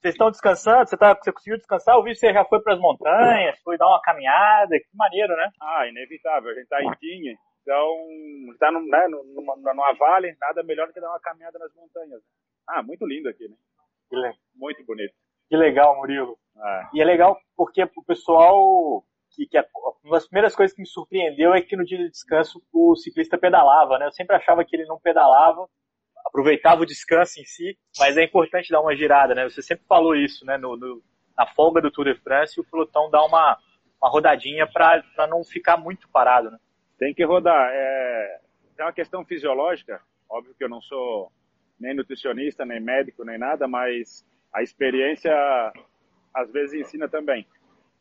Vocês estão descansando? Você, tá, você conseguiu descansar? Eu vi que você já foi para as montanhas, foi dar uma caminhada, que maneiro, né? Ah, inevitável. A gente tá em Tinha, então tá num, né, numa, numa vale, nada melhor do que dar uma caminhada nas montanhas. Ah, muito lindo aqui, né? Muito bonito. Que legal, Murilo. É. E é legal porque o pessoal que, que a, uma das primeiras coisas que me surpreendeu é que no dia de descanso o ciclista pedalava, né? Eu sempre achava que ele não pedalava, aproveitava o descanso em si, mas é importante dar uma girada, né? Você sempre falou isso, né? No, no na folga do Tour de France, o pelotão dá uma, uma rodadinha para não ficar muito parado, né? Tem que rodar. É, é uma questão fisiológica. Óbvio que eu não sou nem nutricionista, nem médico, nem nada, mas a experiência às vezes ensina também.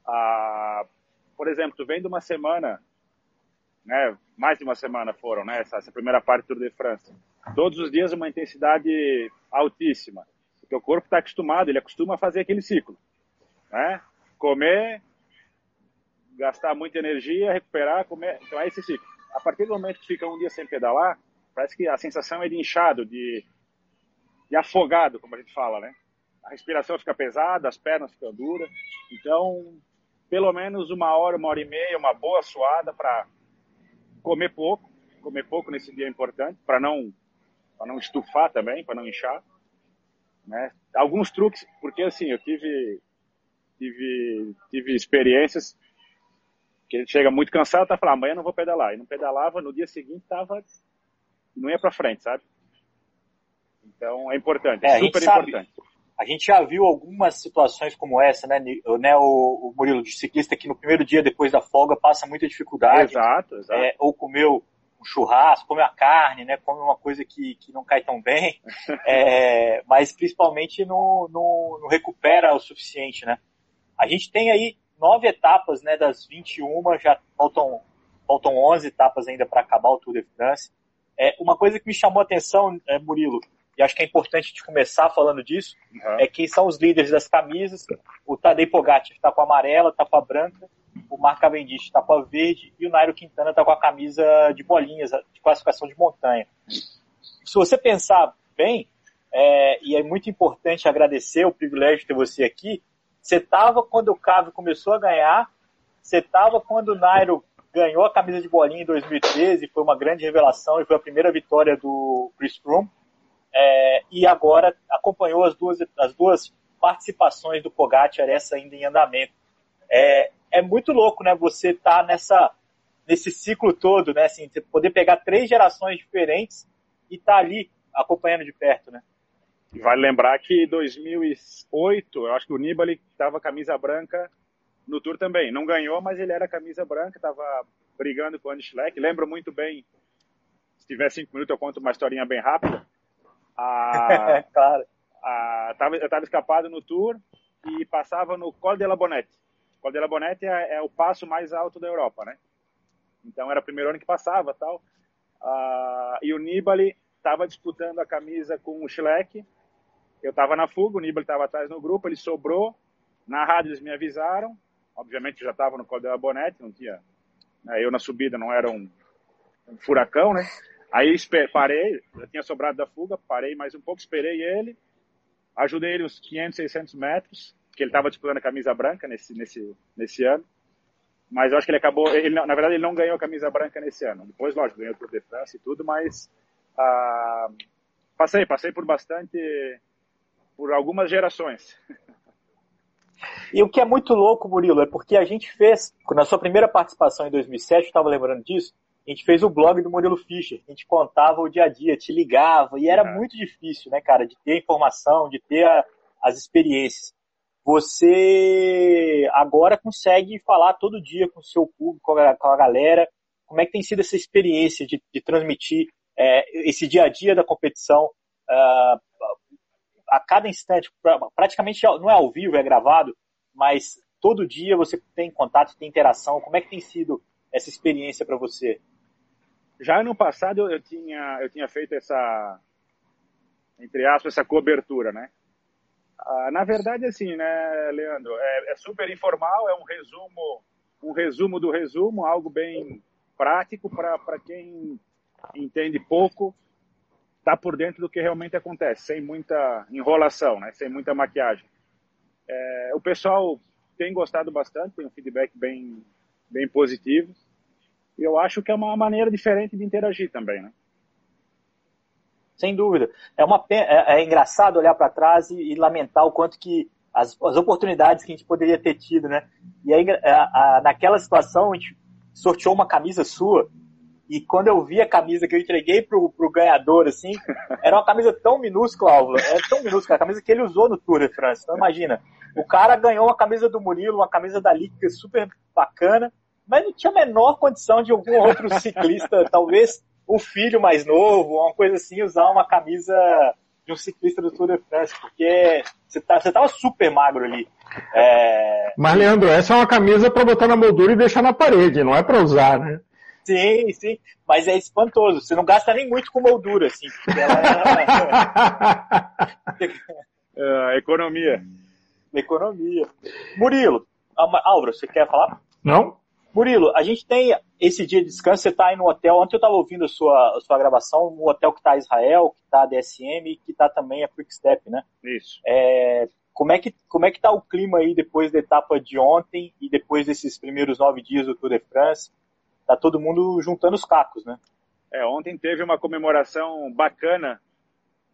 Ah, por exemplo, tu vem de uma semana, né, mais de uma semana foram, né, essa, essa primeira parte do Tour de France todos os dias uma intensidade altíssima. O teu corpo está acostumado, ele acostuma a fazer aquele ciclo. Né? Comer, gastar muita energia, recuperar, comer. Então é esse ciclo. A partir do momento que fica um dia sem pedalar, parece que a sensação é de inchado, de, de afogado, como a gente fala, né? A respiração fica pesada, as pernas ficam duras. Então, pelo menos uma hora, uma hora e meia, uma boa suada para comer pouco. Comer pouco nesse dia é importante, para não não estufar também, para não inchar. Né? Alguns truques, porque assim, eu tive, tive, tive experiências que ele chega muito cansado, tá falando, amanhã não vou pedalar. E não pedalava, no dia seguinte tava, não ia para frente, sabe? Então é importante, é, super importante. A gente já viu algumas situações como essa, né, né o, o Murilo, de ciclista que no primeiro dia depois da folga passa muita dificuldade. Exato, exato. É, ou comeu um churrasco, come a carne, né? Come uma coisa que, que não cai tão bem, é, mas principalmente não, não, não, recupera o suficiente, né? A gente tem aí nove etapas, né? Das 21, já faltam, faltam 11 etapas ainda para acabar o Tour de France. É, uma coisa que me chamou a atenção, é, Murilo, e acho que é importante de começar falando disso, uhum. é quem são os líderes das camisas. O Tadej Pogacar está com a amarela, está com a branca, o Mark Cavendish está com a verde e o Nairo Quintana está com a camisa de bolinhas, de classificação de montanha. Se você pensar bem, é, e é muito importante agradecer o privilégio de ter você aqui, você estava quando o Cave começou a ganhar, você estava quando o Nairo ganhou a camisa de bolinha em 2013, foi uma grande revelação e foi a primeira vitória do Chris Froome, é, e agora acompanhou as duas, as duas participações do Pogacar, essa ainda em andamento. É, é muito louco, né? Você tá nessa nesse ciclo todo, né? Assim, você poder pegar três gerações diferentes e tá ali acompanhando de perto, né? Vale lembrar que em 2008, eu acho que o Nibali estava camisa branca no Tour também. Não ganhou, mas ele era camisa branca, estava brigando com o Andy Schleck. Lembro muito bem, se tiver cinco minutos eu conto uma historinha bem rápida. A, claro. A, tava, eu estava escapado no Tour e passava no Col de la Bonette. Col de la Bonette é, é, o passo mais alto da Europa, né? Então era o primeiro ano que passava tal. Uh, e o Nibali estava disputando a camisa com o Schleck. Eu estava na fuga, o Nibali estava atrás no grupo, ele sobrou. Na rádio eles me avisaram. Obviamente já estava no Col de la Bonette, não tinha. Né, eu na subida não era um, um furacão, né? Aí parei, já tinha sobrado da fuga, parei mais um pouco, esperei ele, ajudei ele uns 500, 600 metros que ele estava disputando a camisa branca nesse, nesse, nesse ano. Mas eu acho que ele acabou, ele, na verdade ele não ganhou a camisa branca nesse ano. Depois, lógico, ganhou o Tour de France e tudo, mas ah, passei, passei por bastante, por algumas gerações. E o que é muito louco, Murilo, é porque a gente fez, na sua primeira participação em 2007, eu estava lembrando disso, a gente fez o blog do Murilo Fischer, a gente contava o dia a dia, te ligava, e era é. muito difícil, né, cara, de ter informação, de ter a, as experiências você agora consegue falar todo dia com o seu público, com a, com a galera. Como é que tem sido essa experiência de, de transmitir é, esse dia a dia da competição uh, a cada instante? Praticamente não é ao vivo, é gravado, mas todo dia você tem contato, tem interação. Como é que tem sido essa experiência para você? Já ano passado eu tinha, eu tinha feito essa, entre aspas, essa cobertura, né? Ah, na verdade, assim, né, Leandro, é, é, super informal, é um resumo, um resumo do resumo, algo bem prático para quem entende pouco, tá por dentro do que realmente acontece, sem muita enrolação, né, sem muita maquiagem. É, o pessoal tem gostado bastante, tem um feedback bem, bem positivo. E eu acho que é uma maneira diferente de interagir também, né? Sem dúvida. É, uma, é, é engraçado olhar para trás e, e, lamentar o quanto que as, as, oportunidades que a gente poderia ter tido, né? E aí, a, a, naquela situação, a gente sorteou uma camisa sua e quando eu vi a camisa que eu entreguei pro, pro ganhador, assim, era uma camisa tão minúscula, Álvaro, é tão minúscula, a camisa que ele usou no Tour de France. Então imagina, o cara ganhou uma camisa do Murilo, uma camisa da Liga super bacana, mas não tinha a menor condição de algum outro ciclista, talvez o filho mais novo, uma coisa assim, usar uma camisa de um ciclista do Tour de France, porque você, tá, você tava super magro ali. É... Mas, Leandro, essa é uma camisa para botar na moldura e deixar na parede, não é para usar, né? Sim, sim. Mas é espantoso. Você não gasta nem muito com moldura, assim. Ela... uh, economia. Economia. Murilo, Álvaro, você quer falar? Não. Murilo, a gente tem esse dia de descanso, você está aí no hotel. Ontem eu estava ouvindo a sua, a sua gravação, no hotel que está Israel, que está a DSM e que está também a Quick Step, né? Isso. É, como é que como é que está o clima aí depois da etapa de ontem e depois desses primeiros nove dias do Tour de France? tá todo mundo juntando os cacos, né? É, ontem teve uma comemoração bacana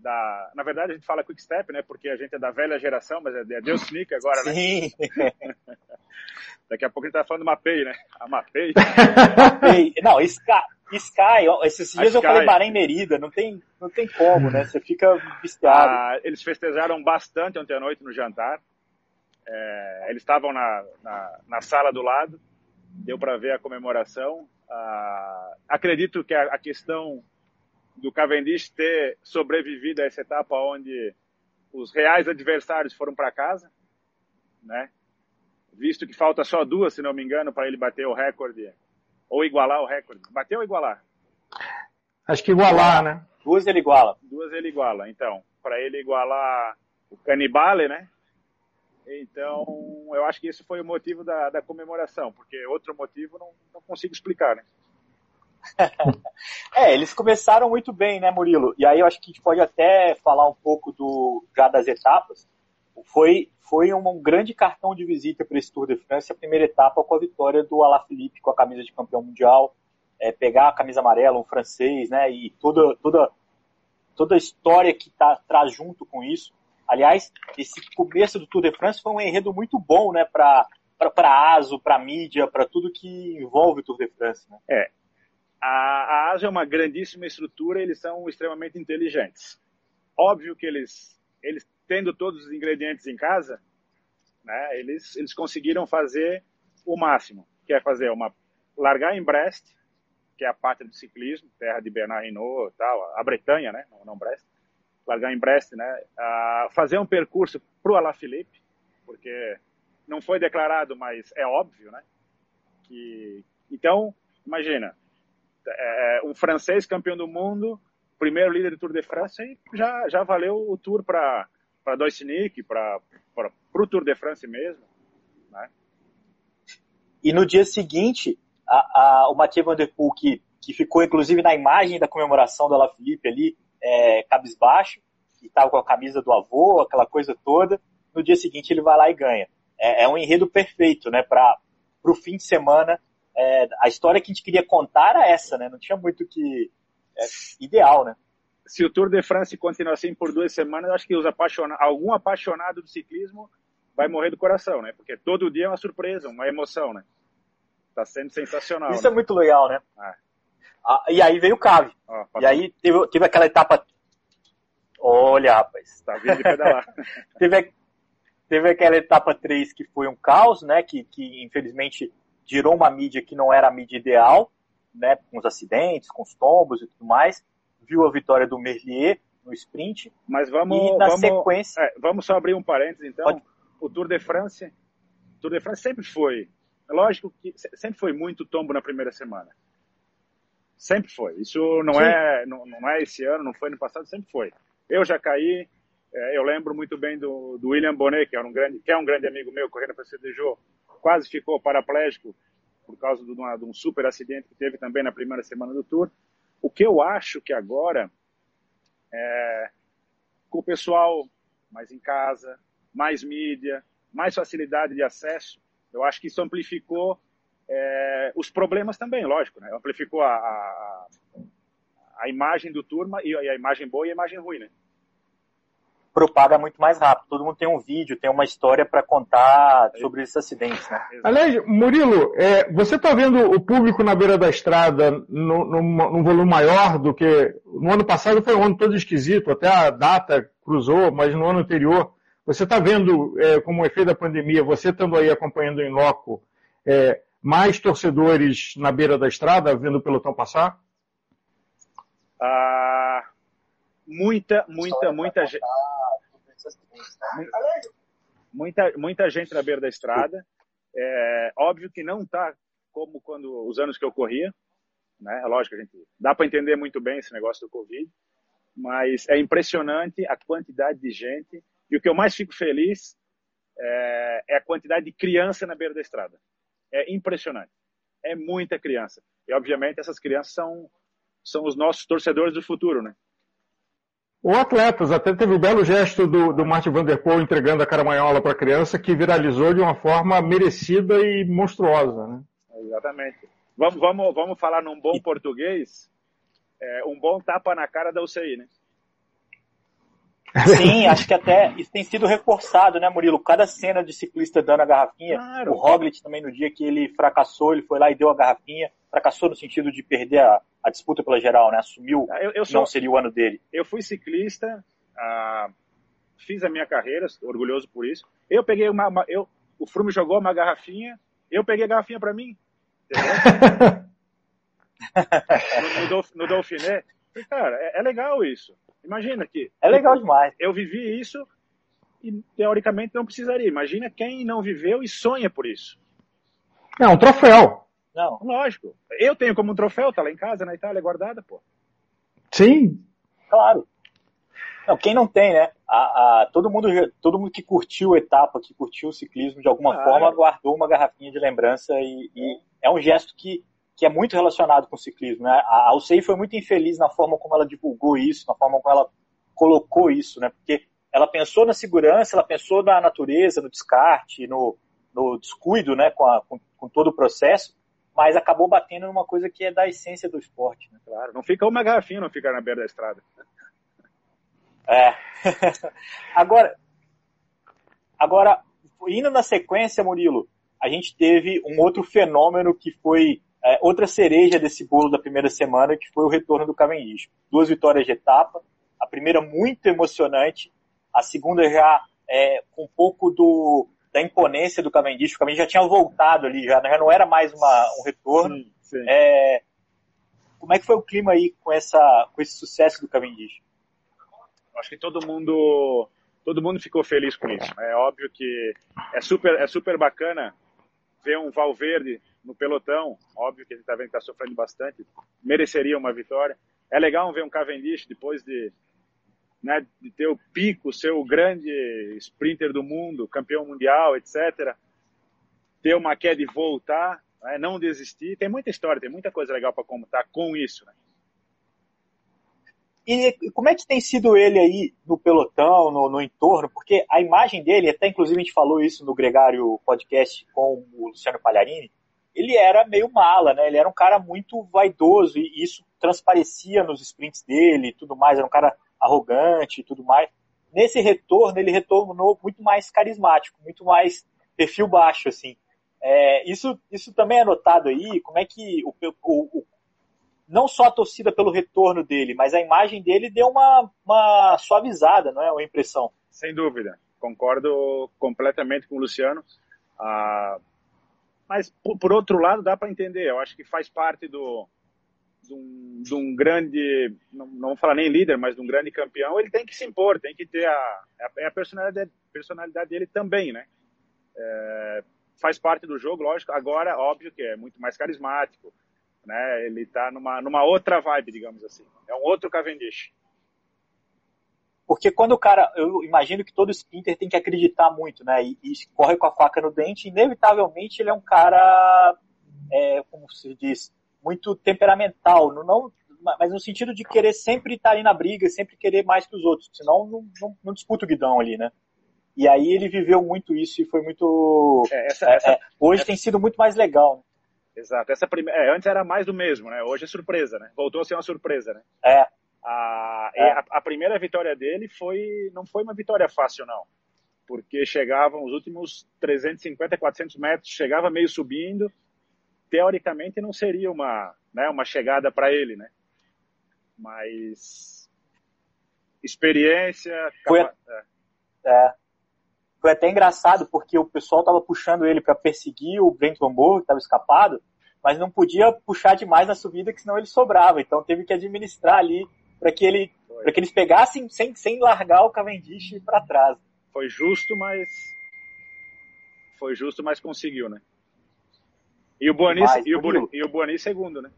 da, na verdade a gente fala Quick Step, né? Porque a gente é da velha geração, mas é, Deus Sneak agora, né? Sim. Daqui a pouco a gente tá falando Mapei, né? A Mapei. Mapei. Não, Sky, Sky, esses dias eu falei Bahrein Merida, não tem, não tem como, né? Você fica viciado. Ah, eles festejaram bastante ontem à noite no jantar. É, eles estavam na, na, na sala do lado deu para ver a comemoração. Ah, acredito que a, a, questão do Cavendish ter sobrevivido a essa etapa onde os reais adversários foram para casa, né? Visto que falta só duas, se não me engano, para ele bater o recorde ou igualar o recorde. Bateu ou igualar? Acho que igualar, né? Duas ele iguala. Duas ele iguala. Então, para ele igualar o Canibale, né? Então, eu acho que esse foi o motivo da, da comemoração, porque outro motivo não, não consigo explicar, né? é, eles começaram muito bem, né, Murilo? E aí eu acho que a gente pode até falar um pouco do já das etapas. Foi, foi um, grande cartão de visita para esse Tour de France, a primeira etapa com a vitória do Alaphilippe com a camisa de campeão mundial, é, pegar a camisa amarela, um francês, né, e toda, toda, toda a história que tá, traz junto com isso. Aliás, esse começo do Tour de France foi um enredo muito bom, né, para para ASO, para mídia, para tudo que envolve o Tour de France. Né? É. A, a ASO é uma grandíssima estrutura, eles são extremamente inteligentes. Óbvio que eles, eles tendo todos os ingredientes em casa, né, eles, eles conseguiram fazer o máximo, que é fazer uma largar em Brest, que é a pátria do ciclismo, terra de Bernard Hinault, tal, a Bretanha, né, não, não Brest largar em Brest, né? fazer um percurso para o Alaphilippe, porque não foi declarado, mas é óbvio, né? Que então imagina é, é um francês campeão do mundo, primeiro líder do Tour de France, e já já valeu o Tour para para Doisnick, para o Tour de France mesmo, né? E no dia seguinte, a, a, o Mathieu Van Der Poel, que, que ficou inclusive na imagem da comemoração do Alaphilippe ali, é, cabisbaixo, e estava com a camisa do avô, aquela coisa toda. No dia seguinte ele vai lá e ganha. É, é um enredo perfeito, né, para o fim de semana. É, a história que a gente queria contar era essa, né? Não tinha muito que é, ideal, né? Se o Tour de France continuar assim por duas semanas, acho que os algum apaixonado do ciclismo vai morrer do coração, né? Porque todo dia é uma surpresa, uma emoção, né? Tá sendo sensacional. Isso né? é muito legal, né? É. Ah, e aí veio o Cave. Ah, e aí teve, teve aquela etapa. Olha, rapaz. Tá vindo de pedalar. teve, teve aquela etapa 3 que foi um caos, né? Que, que infelizmente girou uma mídia que não era a mídia ideal, né? Com os acidentes, com os tombos e tudo mais. Viu a vitória do Merlier no sprint. Mas vamos. E na vamos, sequência. É, vamos só abrir um parênteses então. Pode. O Tour de France. O Tour de France sempre foi. Lógico que sempre foi muito tombo na primeira semana. Sempre foi. Isso não é, não, não, é esse ano, não foi no passado, sempre foi. Eu já caí. É, eu lembro muito bem do, do William Bonet, que, era um grande, que é um grande amigo meu, correndo para CDJ, quase ficou paraplégico por causa de, uma, de um super acidente que teve também na primeira semana do Tour. O que eu acho que agora, é, com o pessoal mais em casa, mais mídia, mais facilidade de acesso. Eu acho que isso amplificou é, os problemas também, lógico, né? Amplificou a, a, a imagem do turma e a imagem boa e a imagem ruim, né? Propaga muito mais rápido. Todo mundo tem um vídeo, tem uma história para contar sobre esses acidentes. Né? Aliás, Murilo, é, você está vendo o público na beira da estrada num, num, volume maior do que. No ano passado foi um ano todo esquisito, até a data cruzou, mas no ano anterior. Você está vendo, é, como efeito da pandemia, você estando aí acompanhando em loco, é, mais torcedores na beira da estrada, vendo o pelotão passar? Ah, muita, muita, muita gente Muita, muita gente na beira da estrada. É, óbvio que não está como quando os anos que eu corria, né? É lógico, a gente dá para entender muito bem esse negócio do Covid, mas é impressionante a quantidade de gente. E o que eu mais fico feliz é, é a quantidade de criança na beira da estrada. É impressionante. É muita criança. E, obviamente, essas crianças são, são os nossos torcedores do futuro, né? Ou atletas, até teve o belo gesto do, do Martin Van Der Poel entregando a caramanhola para a criança, que viralizou de uma forma merecida e monstruosa. Né? Exatamente. Vamos, vamos, vamos falar num bom português, é, um bom tapa na cara da UCI, né? Sim, acho que até isso tem sido reforçado, né, Murilo? Cada cena de ciclista dando a garrafinha. Claro. O Roglic também, no dia que ele fracassou, ele foi lá e deu a garrafinha. Fracassou no sentido de perder a, a disputa pela geral, né? Assumiu eu, eu sou, não seria o ano dele. Eu fui ciclista, ah, fiz a minha carreira, orgulhoso por isso. Eu peguei uma, uma eu, o Frume jogou uma garrafinha, eu peguei a garrafinha para mim. no, no, no Dauphiné. E, cara, é, é legal isso. Imagina que. É legal demais. Eu vivi isso e teoricamente não precisaria. Imagina quem não viveu e sonha por isso. É um troféu. Não. Lógico. Eu tenho como um troféu, tá lá em casa, na Itália, guardada, pô. Sim. Claro. Não, quem não tem, né? A, a, todo, mundo, todo mundo que curtiu a etapa, que curtiu o ciclismo de alguma claro. forma, guardou uma garrafinha de lembrança e, e é um gesto que que é muito relacionado com o ciclismo. Né? A Alcei foi muito infeliz na forma como ela divulgou isso, na forma como ela colocou isso, né? porque ela pensou na segurança, ela pensou na natureza, no descarte, no, no descuido né? com, a, com, com todo o processo, mas acabou batendo numa coisa que é da essência do esporte. Né? Claro, não fica uma garrafinha, não fica na beira da estrada. É. agora, agora, indo na sequência, Murilo, a gente teve um outro fenômeno que foi é, outra cereja desse bolo da primeira semana, que foi o retorno do Cavendish. Duas vitórias de etapa, a primeira muito emocionante, a segunda já é, com um pouco do, da imponência do Cavendish. O Cavendish já tinha voltado ali, já, já não era mais uma, um retorno. Sim, sim. É, como é que foi o clima aí com, essa, com esse sucesso do Cavendish? Acho que todo mundo todo mundo ficou feliz com isso. É óbvio que é super é super bacana ver um Valverde no pelotão, óbvio que ele está vendo que está sofrendo bastante, mereceria uma vitória. É legal ver um Cavendish depois de, né, de ter o pico, ser o grande sprinter do mundo, campeão mundial, etc. Ter uma queda e voltar, né, não desistir. Tem muita história, tem muita coisa legal para contar com isso. Né? E como é que tem sido ele aí no pelotão, no, no, entorno? Porque a imagem dele, até inclusive a gente falou isso no Gregário Podcast com o Luciano Palharini, ele era meio mala, né? Ele era um cara muito vaidoso e isso transparecia nos sprints dele e tudo mais. Era um cara arrogante e tudo mais. Nesse retorno, ele retornou muito mais carismático, muito mais perfil baixo, assim. É, isso, isso também é notado aí. Como é que o, o, o, não só a torcida pelo retorno dele, mas a imagem dele deu uma, uma suavizada, não é? Uma impressão. Sem dúvida. Concordo completamente com o Luciano. Ah, mas, por, por outro lado, dá para entender. Eu acho que faz parte do, de um, de um, grande, não, não vou falar nem líder, mas de um grande campeão, ele tem que se impor, tem que ter a, a, a personalidade, personalidade dele também, né? É, faz parte do jogo, lógico. Agora, óbvio que é muito mais carismático, né? Ele está numa, numa outra vibe, digamos assim. É um outro Cavendish. Porque quando o cara, eu imagino que todo sprinter tem que acreditar muito, né? E, e corre com a faca no dente, inevitavelmente ele é um cara, é, como se diz, muito temperamental, não, mas no sentido de querer sempre estar ali na briga, sempre querer mais que os outros, senão não, não, não disputa o guidão ali, né? E aí ele viveu muito isso e foi muito. É, essa, essa, é, hoje essa... tem sido muito mais legal. Né? Exato. Essa prime... É, antes era mais do mesmo, né? Hoje é surpresa, né? Voltou a ser uma surpresa, né? É. A, é. a, a primeira vitória dele foi não foi uma vitória fácil, não. Porque chegavam os últimos 350, 400 metros, chegava meio subindo. Teoricamente não seria uma, né, uma chegada para ele, né? Mas experiência. Foi, capa... é. é foi até engraçado porque o pessoal estava puxando ele para perseguir o Brent Borg, que estava escapado, mas não podia puxar demais na subida, que senão ele sobrava. Então teve que administrar ali para que ele para que eles pegassem sem, sem largar o Cavendish para trás. Foi justo, mas foi justo, mas conseguiu, né? E o Boani, e, o e o segundo, né?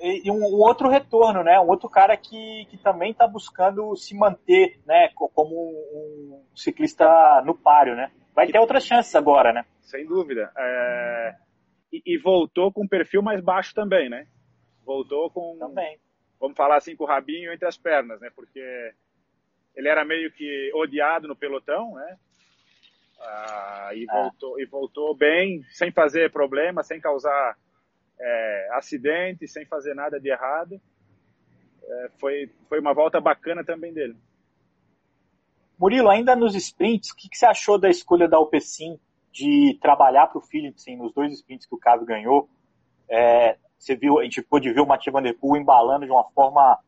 e, um, um, outro retorno, né? Um outro cara que, que também está buscando se manter, né? Como um ciclista no páreo, né? Vai ter outras chances agora, né? Sem dúvida. É... E, e, voltou com um perfil mais baixo também, né? Voltou com... Também. Vamos falar assim, com o rabinho entre as pernas, né? Porque ele era meio que odiado no pelotão, né? Ah, e, é. voltou, e voltou bem, sem fazer problema, sem causar é, acidente, sem fazer nada de errado. É, foi, foi uma volta bacana também dele. Murilo, ainda nos sprints, o que, que você achou da escolha da Alpecin de trabalhar para o Philipsen nos dois sprints que o Caio ganhou? É, você viu, a gente pôde ver o Mathieu Van Der Poel embalando de uma forma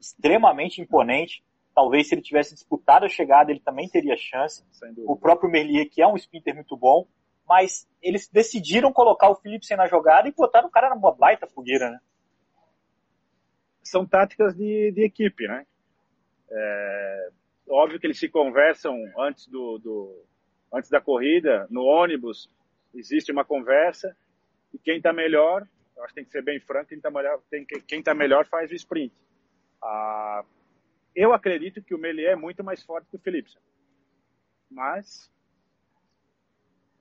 extremamente imponente. Talvez se ele tivesse disputado a chegada, ele também teria chance. O próprio Merlier, que é um sprinter muito bom, mas eles decidiram colocar o Philipsen na jogada e botaram o cara numa baita fogueira, né? São táticas de, de equipe, né? É, óbvio que eles se conversam antes do, do antes da corrida, no ônibus, existe uma conversa e quem está melhor, eu acho que tem que ser bem franco, quem está melhor, tem, quem está melhor faz o sprint. Ah, eu acredito que o Melier é muito mais forte que o Philipsen, mas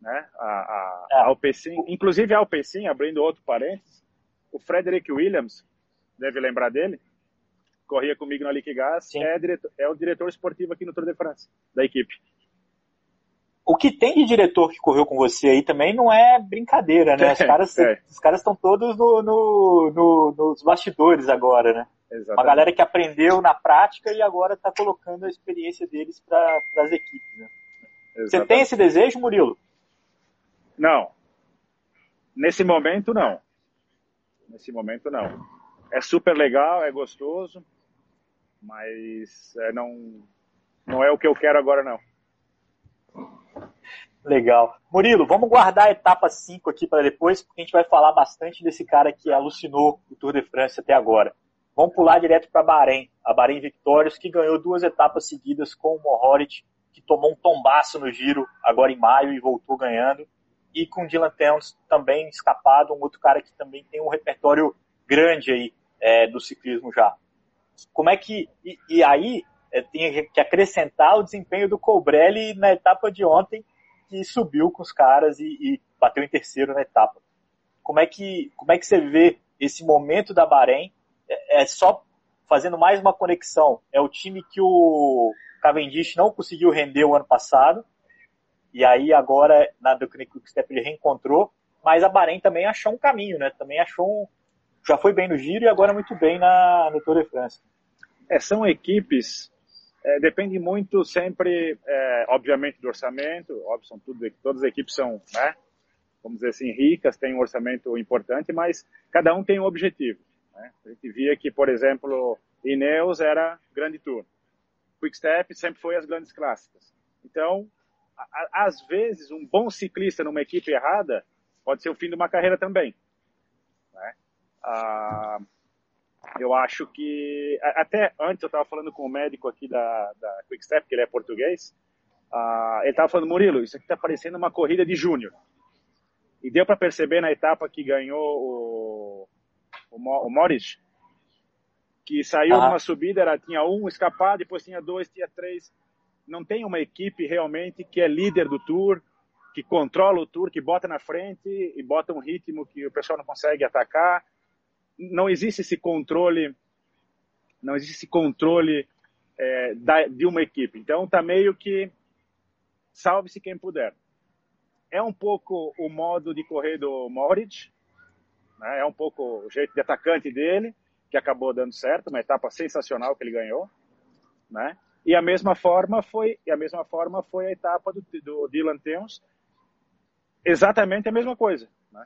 né? A, a, é. a Alpecin, inclusive a Alpecin, abrindo outro parênteses, o Frederick Williams, deve lembrar dele, corria comigo na Liquigás, é, diretor, é o diretor esportivo aqui no Tour de France, da equipe. O que tem de diretor que correu com você aí também não é brincadeira, né? Os caras é. caras estão todos no, no, no, nos bastidores agora, né? Exatamente. Uma galera que aprendeu na prática e agora está colocando a experiência deles para as equipes. Né? Você tem esse desejo, Murilo? Não. Nesse momento, não. Nesse momento, não. É super legal, é gostoso, mas é, não, não é o que eu quero agora, não. Legal. Murilo, vamos guardar a etapa 5 aqui para depois, porque a gente vai falar bastante desse cara que alucinou o Tour de France até agora. Vamos pular direto para Bahrein, a Bahrein Victorious, que ganhou duas etapas seguidas com o Mohoric, que tomou um tombaço no giro agora em maio e voltou ganhando e com Dylan Towns também escapado, um outro cara que também tem um repertório grande aí é, do ciclismo já. Como é que. E, e aí é, tem que acrescentar o desempenho do Colbrelli na etapa de ontem, que subiu com os caras e, e, bateu em terceiro na etapa. Como é que, como é que você vê esse momento da Bahrein? É, é só fazendo mais uma conexão. É o time que o Cavendish não conseguiu render o ano passado e aí agora na Quick Step ele reencontrou, mas a Bahrein também achou um caminho, né? Também achou um, já foi bem no giro e agora muito bem na no Tour de France. É, são equipes é, depende muito sempre, é, obviamente, do orçamento. Óbvio, são tudo, todas as equipes são, né, vamos dizer assim, ricas, têm um orçamento importante, mas cada um tem um objetivo. Né? A gente via que, por exemplo, Ineos era grande tour. Quickstep sempre foi as grandes clássicas. Então, às vezes, um bom ciclista numa equipe errada pode ser o fim de uma carreira também. Né? Ah, eu acho que até antes eu estava falando com o médico aqui da, da Quickstep, que ele é português. Ah, ele estava falando, Murilo, isso aqui está parecendo uma corrida de júnior. E deu para perceber na etapa que ganhou o, o, o Morris, que saiu ah. numa subida, era, tinha um escapado, depois tinha dois, tinha três não tem uma equipe realmente que é líder do tour, que controla o tour, que bota na frente e bota um ritmo que o pessoal não consegue atacar. Não existe esse controle, não existe esse controle é, da, de uma equipe. Então tá meio que salve-se quem puder. É um pouco o modo de correr do Moritz, né? é um pouco o jeito de atacante dele, que acabou dando certo, uma etapa sensacional que ele ganhou, né? E a mesma forma foi, a mesma forma foi a etapa do, do Dylan Teuns, exatamente a mesma coisa, né?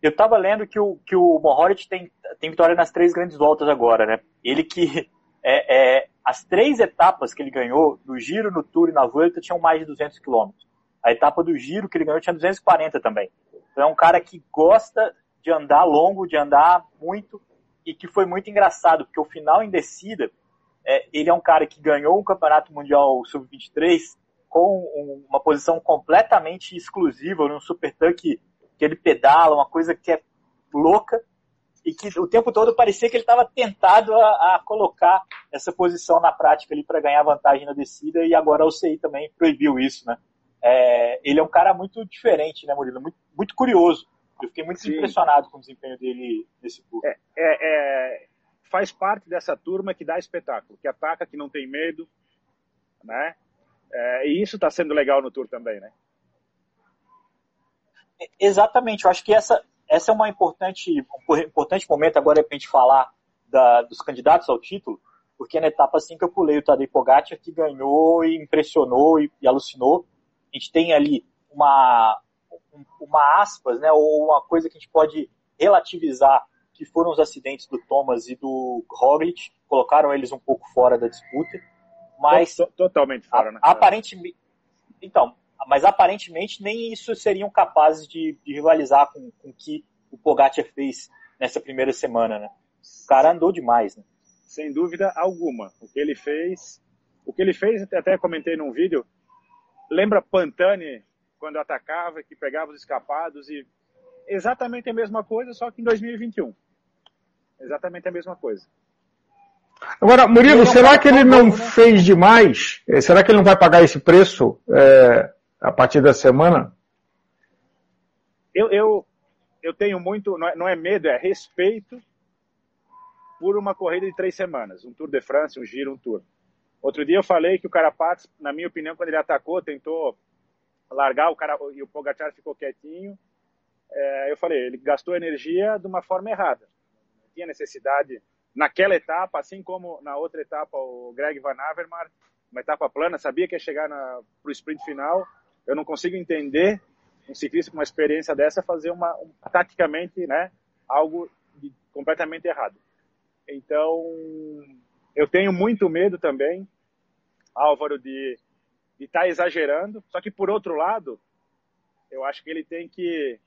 Eu estava lendo que o, que o Mohoric tem, tem vitória nas três grandes voltas agora, né? Ele que é, é, as três etapas que ele ganhou, no Giro, no Tour e na Vuelta, tinham mais de 200 quilômetros. A etapa do Giro que ele ganhou tinha 240 também. É um cara que gosta de andar longo, de andar muito, e que foi muito engraçado, porque o final em descida, é, ele é um cara que ganhou um campeonato mundial sub-23 com uma posição completamente exclusiva, num super tanque que ele pedala, uma coisa que é louca, e que o tempo todo parecia que ele estava tentado a, a, colocar essa posição na prática ali para ganhar vantagem na descida, e agora a UCI também proibiu isso, né? É, ele é um cara muito diferente, né, Murilo? Muito, muito curioso. Eu fiquei muito Sim. impressionado com o desempenho dele nesse tour. É, é, é, faz parte dessa turma que dá espetáculo, que ataca, que não tem medo, né? É, e isso está sendo legal no tour também, né? Exatamente, eu acho que essa, essa é uma importante, um importante momento agora para a gente falar da, dos candidatos ao título, porque na etapa 5 eu pulei o Tadej Pogacar que ganhou e impressionou e, e, alucinou. A gente tem ali uma, uma aspas, né, ou uma coisa que a gente pode relativizar, que foram os acidentes do Thomas e do Roglic, colocaram eles um pouco fora da disputa, mas... Totalmente fora, né? Aparentemente... Então, mas aparentemente nem isso seriam capazes de, de rivalizar com, com o que o Pogacar fez nessa primeira semana, né? O cara andou demais, né? Sem dúvida alguma. O que ele fez, o que ele fez, até comentei num vídeo, lembra Pantani quando atacava, que pegava os escapados e exatamente a mesma coisa, só que em 2021. Exatamente a mesma coisa. Agora, Murilo, será que ele não né? fez demais? Eh, será que ele não vai pagar esse preço é, a partir da semana? Eu, eu, eu tenho muito, não é, não é, medo, é respeito por uma corrida de três semanas, um Tour de France, um Giro, um Tour. Outro dia eu falei que o Carapaz, na minha opinião, quando ele atacou, tentou largar o cara e o Pogacar ficou quietinho. É, eu falei, ele gastou energia de uma forma errada. Não tinha necessidade naquela etapa, assim como na outra etapa o Greg Van Avermaet, uma etapa plana, sabia que ia chegar para o sprint final, eu não consigo entender um ciclista com uma experiência dessa fazer uma um, taticamente, né, algo de, completamente errado. Então, eu tenho muito medo também, Álvaro, de estar tá exagerando. Só que por outro lado, eu acho que ele tem que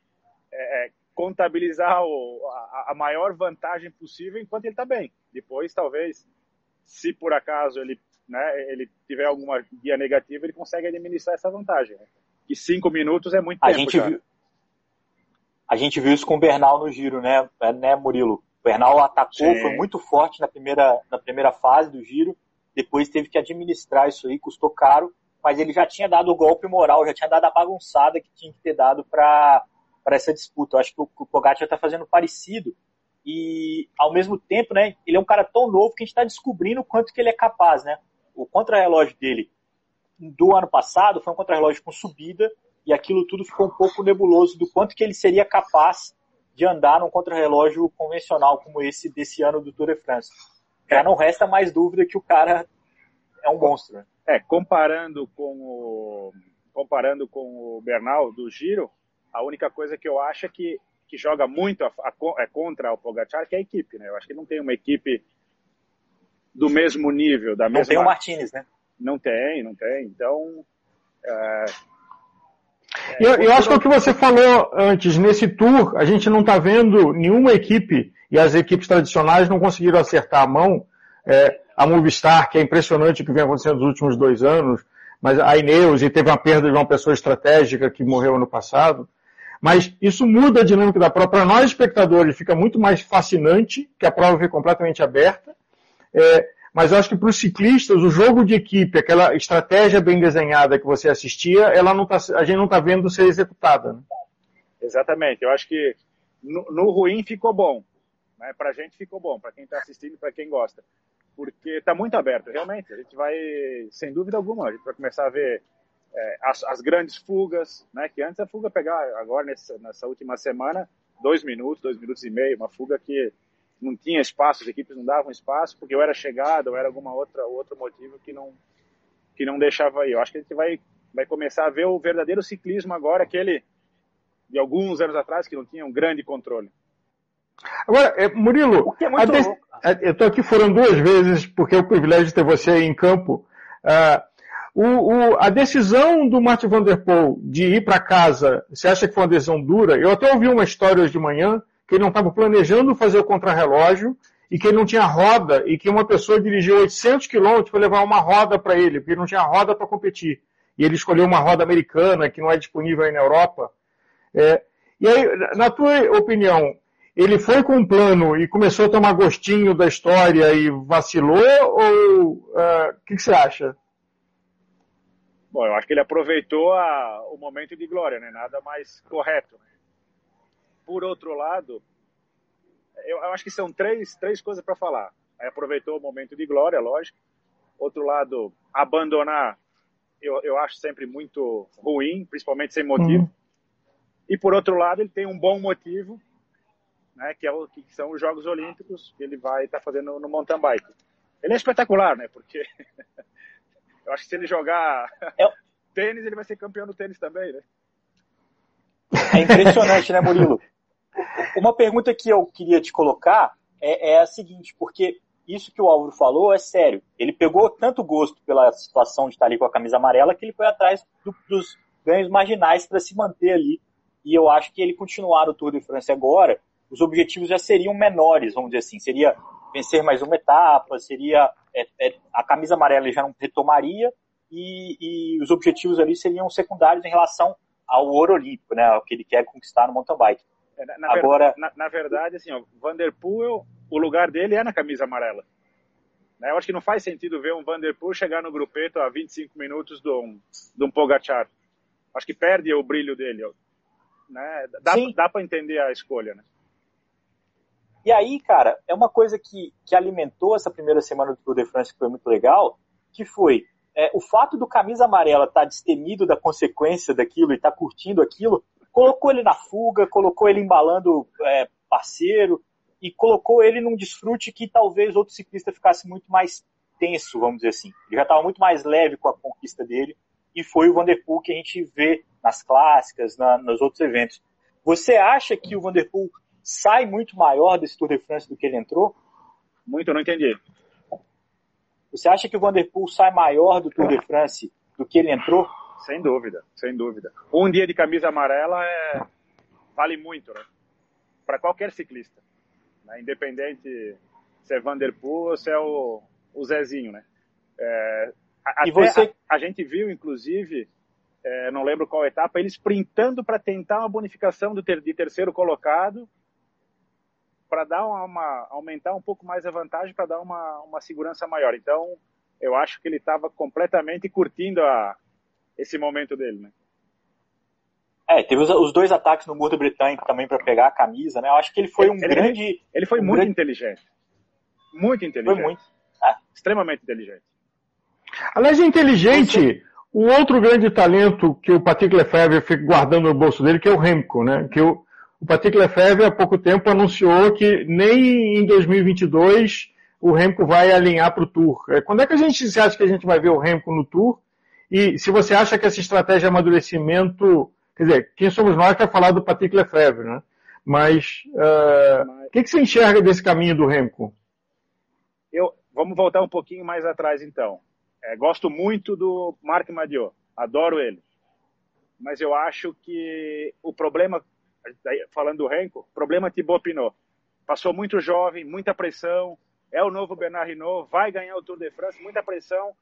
é, é contabilizar o, a, a, maior vantagem possível enquanto ele está bem. Depois, talvez, se por acaso ele né, ele tiver alguma guia negativa, ele consegue administrar essa vantagem. Né? Que cinco minutos é muito a tempo. Gente viu, a gente viu isso com o Bernal no giro, né, é, né Murilo? O Bernal atacou, Sim. foi muito forte na primeira, na primeira fase do giro, depois teve que administrar isso aí, custou caro, mas ele já tinha dado o golpe moral, já tinha dado a bagunçada que tinha que ter dado para essa disputa. Eu acho que o, o Pogacar está fazendo parecido e, ao mesmo tempo, né, ele é um cara tão novo que a gente está descobrindo o quanto que ele é capaz, né? o contrarrelógio dele do ano passado foi um contrarrelógio com subida e aquilo tudo ficou um pouco nebuloso do quanto que ele seria capaz de andar num contrarrelógio convencional como esse desse ano do Tour de France. Já não resta mais dúvida que o cara é um monstro. É, comparando com o comparando com o Bernal do Giro, a única coisa que eu acho é que que joga muito a, a, é contra o Pogacar, que é a equipe, né? Eu acho que não tem uma equipe do mesmo nível, da não mesma... Não tem o Martinez, né? Não tem, não tem. Então, é... Eu, eu, acho que é o que você falou antes, nesse tour, a gente não está vendo nenhuma equipe, e as equipes tradicionais não conseguiram acertar a mão. É, a Movistar, que é impressionante o que vem acontecendo nos últimos dois anos, mas a Ineos, e teve uma perda de uma pessoa estratégica que morreu ano passado. Mas isso muda a dinâmica da prova. Para nós, espectadores, fica muito mais fascinante, que a prova fica completamente aberta. É, mas eu acho que para os ciclistas, o jogo de equipe, aquela estratégia bem desenhada que você assistia, ela não tá, a gente não está vendo ser executada. Né? Exatamente. Eu acho que no, no ruim ficou bom. Né? Para a gente ficou bom, para quem está assistindo, para quem gosta. porque está muito aberto, realmente. A gente vai, sem dúvida alguma, a gente vai começar a ver é, as, as, grandes fugas, né? Que antes a fuga pegar, agora nessa, nessa última semana, dois minutos, dois minutos e meio, uma fuga que não tinha espaço, as equipes não davam espaço, porque eu era chegada ou era alguma outra outro motivo que não que não deixava aí. Eu acho que a gente vai vai começar a ver o verdadeiro ciclismo agora, aquele de alguns anos atrás que não tinha um grande controle. Agora, é, Murilo, é eu estou aqui foram duas vezes, porque é o privilégio de ter você aí em campo. Uh, o, o, a decisão do Martin Van Der Poel de ir para casa, você acha que foi uma decisão dura? Eu até ouvi uma história hoje de manhã que ele não estava planejando fazer o contrarrelógio e que ele não tinha roda e que uma pessoa dirigiu 800 quilômetros para levar uma roda para ele, porque ele não tinha roda para competir. E ele escolheu uma roda americana que não é disponível aí na Europa. É, e aí, na tua opinião, ele foi com um plano e começou a tomar gostinho da história e vacilou? Ou o uh, que, que, você acha? Bom, eu acho que ele aproveitou a, o momento de glória, né? Nada mais correto. Né? Por outro lado, eu, eu, acho que são três, três coisas para falar. Aí aproveitou o momento de glória, lógico. Outro lado, abandonar, eu, eu acho sempre muito ruim, principalmente sem motivo. Uhum. E por outro lado, ele tem um bom motivo, né, que, é o, que são os Jogos Olímpicos que ele vai estar tá fazendo no mountain bike. Ele é espetacular, né? Porque eu acho que se ele jogar é... tênis, ele vai ser campeão do tênis também, né? É impressionante, né, Murilo? Uma pergunta que eu queria te colocar é, é, a seguinte, porque isso que o Álvaro falou é sério. Ele pegou tanto gosto pela situação de estar ali com a camisa amarela que ele foi atrás do, dos ganhos marginais para se manter ali. E eu acho que ele continuar o Tour de França agora, os objetivos já seriam menores, vamos dizer assim. Seria vencer mais uma etapa, seria é, é, a camisa amarela já não retomaria e, e, os objetivos ali seriam secundários em relação ao ouro olímpico, né, o que ele quer conquistar no mountain bike. É, na, Agora, ver, na, na, verdade, assim, o Vanderpool, o lugar dele é na camisa amarela. Né? Eu acho que não faz sentido ver um Vanderpool chegar no grupeto a 25 minutos de um, de um Pogacar. Acho que perde o brilho dele. Né? Dá, dá para entender a escolha, né? E aí, cara, é uma coisa que, que alimentou essa primeira semana do Tour de France que foi muito legal, que foi é, o fato do camisa amarela estar tá destemido da consequência daquilo e estar tá curtindo aquilo, colocou ele na fuga, colocou ele embalando é, parceiro e colocou ele num desfrute que talvez outro ciclista ficasse muito mais tenso, vamos dizer assim. Ele já estava muito mais leve com a conquista dele e foi o Vanderpool que a gente vê nas clássicas, na, nos outros eventos. Você acha que o Vanderpool sai muito maior desse Tour de France do que ele entrou? Muito, não entendi. Você acha que o Vanderpool sai maior do Tour de France do que ele entrou? Sem dúvida, sem dúvida. Um dia de camisa amarela é... vale muito, né? Para qualquer ciclista. Né? Independente se é Vanderpool ou se é o, o Zezinho, né? É... e você... A, a, gente viu, inclusive, é, não lembro qual etapa, ele sprintando para tentar uma bonificação ter, de terceiro colocado para dar uma, uma, aumentar um pouco mais a vantagem para dar uma, uma segurança maior. Então, eu acho que ele estava completamente curtindo a, esse momento dele, né? É, teve os, os dois ataques no Muro Britânico também para pegar a camisa, né? Eu acho que ele foi um ele, grande. Ele foi um muito grande... inteligente. Muito inteligente. Foi muito. É. Extremamente inteligente. Aliás, inteligente, Você... o outro grande talento que o Patrick Lefebvre fica guardando no bolso dele, que é o Remco, né? Que o, o Patrick Lefebvre há pouco tempo anunciou que nem em 2022 o Remco vai alinhar para o Tour. É, quando é que a gente se acha que a gente vai ver o Remco no Tour? E se você acha que essa estratégia de amadurecimento, quer dizer, quem somos nós para falar do Patrick Lefebvre, né? Mas uh, o que, que você enxerga desse caminho do Remco? Eu, vamos voltar um pouquinho mais atrás então. É, gosto muito do Marc Madiot, adoro ele. Mas eu acho que o problema, falando do Renko, o problema Thibaut Pinot. Passou muito jovem, muita pressão, é o novo Bernard Hinault, vai ganhar o Tour de France, muita pressão,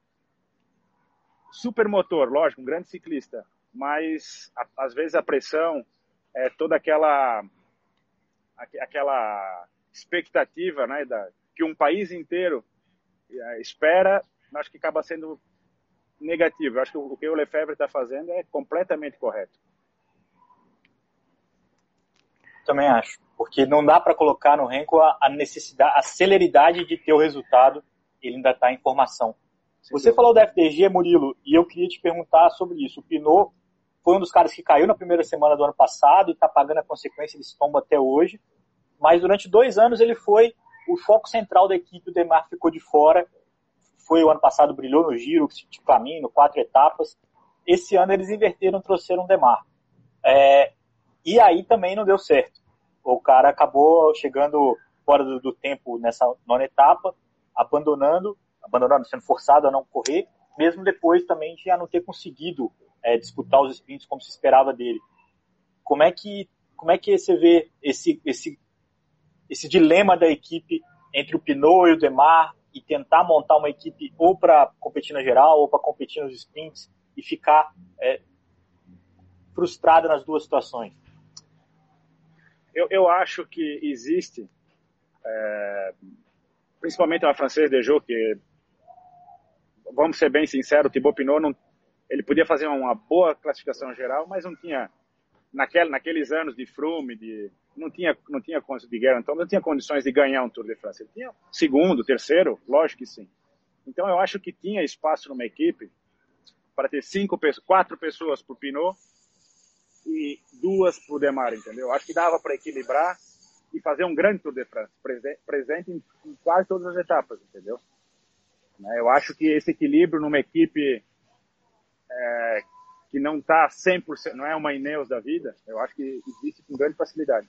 super motor, lógico, um grande ciclista, mas a, às vezes a pressão é toda aquela aquela expectativa, né, da, que um país inteiro é, espera, acho que acaba sendo negativo. acho que o que o Lefebvre está fazendo é completamente correto. Também acho, porque não dá para colocar no Renko a, a necessidade, a celeridade de ter o resultado ele ainda está em formação. Você falou da FDG, Murilo, e eu queria te perguntar sobre isso. O Pinot foi um dos caras que caiu na primeira semana do ano passado e está pagando a consequência desse tombo até hoje. Mas durante dois anos ele foi o foco central da equipe, o Demar ficou de fora. Foi o ano passado, brilhou no giro, de caminho, quatro etapas. Esse ano eles inverteram, trouxeram o Demar. É, e aí também não deu certo. O cara acabou chegando fora do, do tempo nessa nona etapa, abandonando, abandonando, sendo forçado a não correr, mesmo depois também de já não ter conseguido é, disputar os sprints como se esperava dele. Como é que como é que você vê esse esse esse dilema da equipe entre o Pinot e o Demar e tentar montar uma equipe ou para competir na geral ou para competir nos sprints e ficar é, frustrada nas duas situações? Eu, eu acho que existe, é, principalmente a francesa de Jô, que, vamos ser bem sinceros, o Thibaut Pinot, não, ele podia fazer uma boa classificação geral, mas não tinha, naquele, naqueles anos de Froome, de, não tinha, não tinha de guerra, então não tinha condições de ganhar um Tour de France. Ele tinha segundo, terceiro, lógico que sim. Então eu acho que tinha espaço numa equipe para ter cinco, quatro pessoas o Pinot e duas o Demar, entendeu? Acho que dava para equilibrar e fazer um grande Tour de France, presente em quase todas as etapas, entendeu? Né, eu acho que esse equilíbrio numa equipe é, que não está 100%, não é uma Ineos da vida, eu acho que existe com grande facilidade.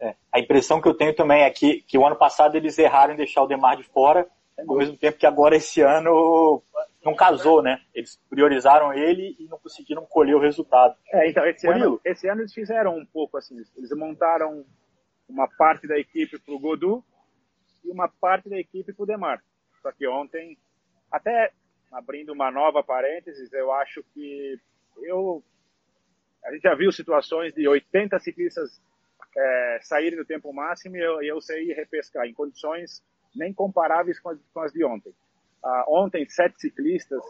É, a impressão que eu tenho também é que, que o ano passado eles erraram em deixar o Demar de fora, ao mesmo tempo que agora esse ano não casou, né? Eles priorizaram ele e não conseguiram colher o resultado. É, então, esse ano, esse ano eles fizeram um pouco assim, eles montaram uma parte da equipe para o Godu e uma parte da equipe para o Demar. Só que ontem, até abrindo uma nova parênteses, eu acho que eu a gente já viu situações de 80 ciclistas é, saírem do tempo máximo e eu, eu sei repescar em condições nem comparáveis com as, com as de ontem. Ah, ontem, sete ciclistas,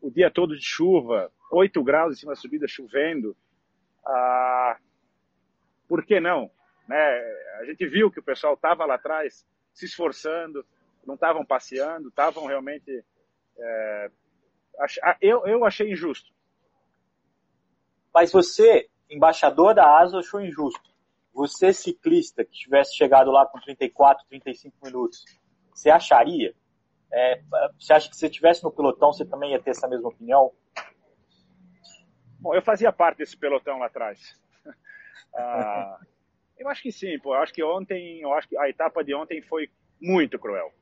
o dia todo de chuva, 8 graus em cima da subida, chovendo. Ah, por que não? Né? A gente viu que o pessoal estava lá atrás se esforçando, não estavam passeando, estavam realmente. É, ach, eu, eu achei injusto. Mas você, embaixador da ASA, achou injusto. Você, ciclista, que tivesse chegado lá com 34, 35 minutos, você acharia? É, você acha que se você estivesse no pelotão, você também ia ter essa mesma opinião? Bom, eu fazia parte desse pelotão lá atrás. ah, eu acho que sim, pô. Eu acho que ontem, eu acho que a etapa de ontem foi muito cruel.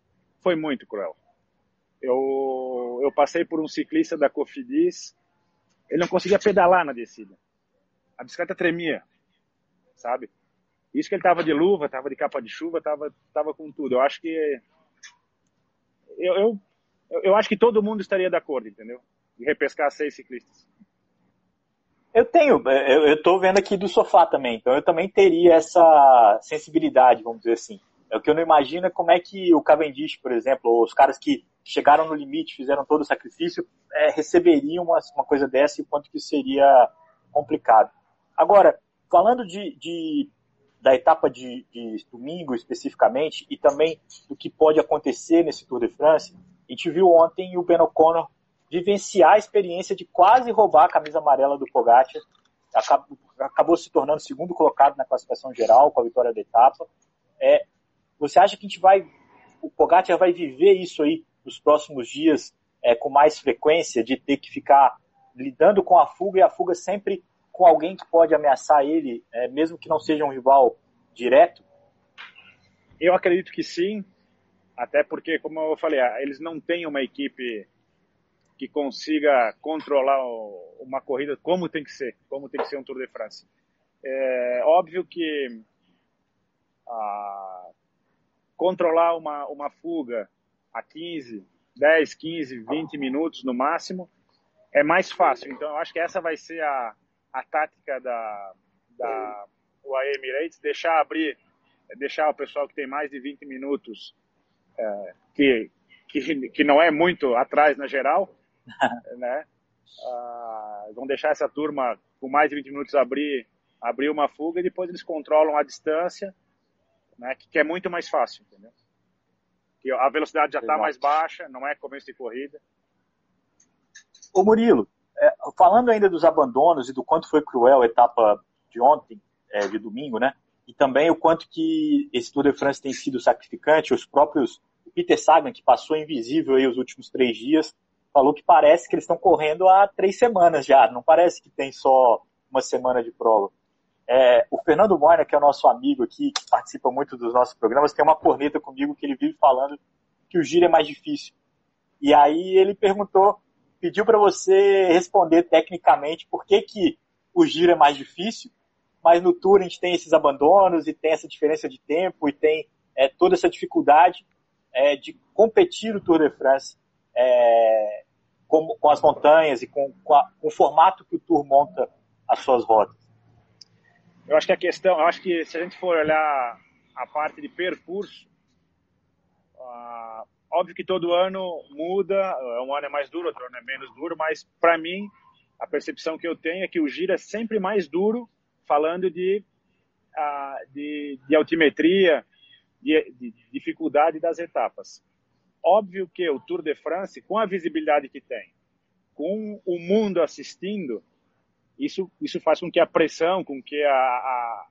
Foi muito cruel. Eu, eu passei por um ciclista da Cofidis, ele não conseguia pedalar na descida. A bicicleta tremia, sabe? Isso que ele tava de luva, tava de capa de chuva, tava, tava com tudo. Eu acho que eu, eu, eu acho que todo mundo estaria de acordo, entendeu? De repescar seis ciclistas. Eu tenho, eu estou vendo aqui do sofá também, então eu também teria essa sensibilidade, vamos dizer assim. É o que eu não imagino é como é que o Cavendish, por exemplo, os caras que chegaram no limite, fizeram todo o sacrifício, é, receberiam uma, uma, coisa dessa e quanto que seria complicado. Agora, falando de, de da etapa de, de, domingo especificamente e também do que pode acontecer nesse Tour de France, a gente viu ontem o Ben O'Connor vivenciar a experiência de quase roubar a camisa amarela do Pogacar, acabou, acabou se tornando segundo colocado na classificação geral com a vitória da etapa. É, você acha que a gente vai, o Pogacar vai viver isso aí nos próximos dias é, com mais frequência, de ter que ficar lidando com a fuga e a fuga sempre com alguém que pode ameaçar ele, é, mesmo que não seja um rival direto? Eu acredito que sim, até porque, como eu falei, eles não têm uma equipe que consiga controlar uma corrida como tem que ser, como tem que ser um Tour de France. É óbvio que ah, controlar uma, uma fuga a 15, 10, 15, 20 minutos no máximo é mais fácil. Então, eu acho que essa vai ser a, a tática da, da UAE Emirates, deixar abrir, deixar o pessoal que tem mais de 20 minutos, é, que, que, que não é muito atrás na geral, né? Ah, vão deixar essa turma com mais de 20 minutos abrir, abrir uma fuga e depois eles controlam a distância, né? Que, que é muito mais fácil, entendeu? que a velocidade já está mais baixa, não é começo de corrida. Ô Murilo, é, falando ainda dos abandonos e do quanto foi cruel a etapa de ontem, é, de domingo, né? E também o quanto que esse Tour de France tem sido sacrificante, os próprios, Peter Sagan, que passou invisível aí os últimos três dias, falou que parece que eles estão correndo há três semanas já, não parece que tem só uma semana de prova. É, o Fernando Moina, que é o nosso amigo aqui, que participa muito dos nossos programas, tem uma corneta comigo que ele vive falando que o giro é mais difícil. E aí ele perguntou, pediu para você responder tecnicamente por que, que o giro é mais difícil, mas no Tour a gente tem esses abandonos e tem essa diferença de tempo e tem é, toda essa dificuldade é, de competir no Tour de France é, com, com, as montanhas e com, com, a, com o formato que o Tour monta as suas rotas. Eu acho que a questão, eu acho que se a gente for olhar a parte de percurso, uh, óbvio que todo ano muda, um ano é mais duro, outro ano é menos duro, mas para mim a percepção que eu tenho é que o giro é sempre mais duro, falando de, uh, de, de, altimetria, de, de dificuldade das etapas. Óbvio que o Tour de France, com a visibilidade que tem, com o mundo assistindo, isso, isso faz com que a pressão, com que a, a,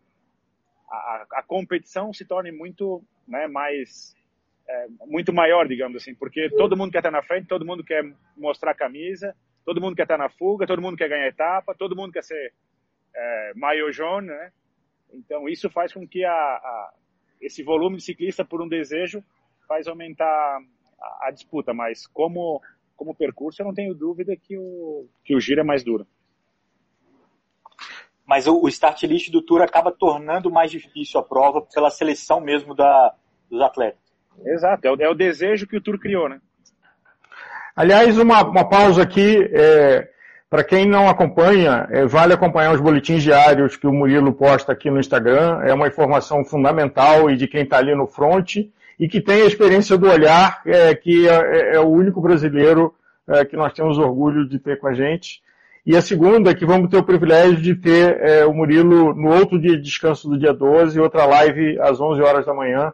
a, a competição se torne muito né, mais é, muito maior, digamos assim, porque todo mundo quer estar na frente, todo mundo quer mostrar a camisa, todo mundo quer estar na fuga, todo mundo quer ganhar etapa, todo mundo quer ser é, jaune, né? Então isso faz com que a, a, esse volume de ciclista por um desejo faz aumentar a, a, disputa, mas como como percurso eu não tenho dúvida que o que o giro é mais duro mas o, o start list do Tour acaba tornando mais difícil a prova pela seleção mesmo da, dos atletas. Exato, é o, é o desejo que o Tour criou, né? Aliás, uma, uma pausa aqui, é, para quem não acompanha, é, vale acompanhar os boletins diários que o Murilo posta aqui no Instagram, é uma informação fundamental e de quem está ali no front, e que tem a experiência do olhar, é, que é, é, o único brasileiro é, que nós temos orgulho de ter com a gente. E a segunda é que vamos ter o privilégio de ter é, o Murilo no outro dia de descanso do dia 12, outra live às 11 horas da manhã.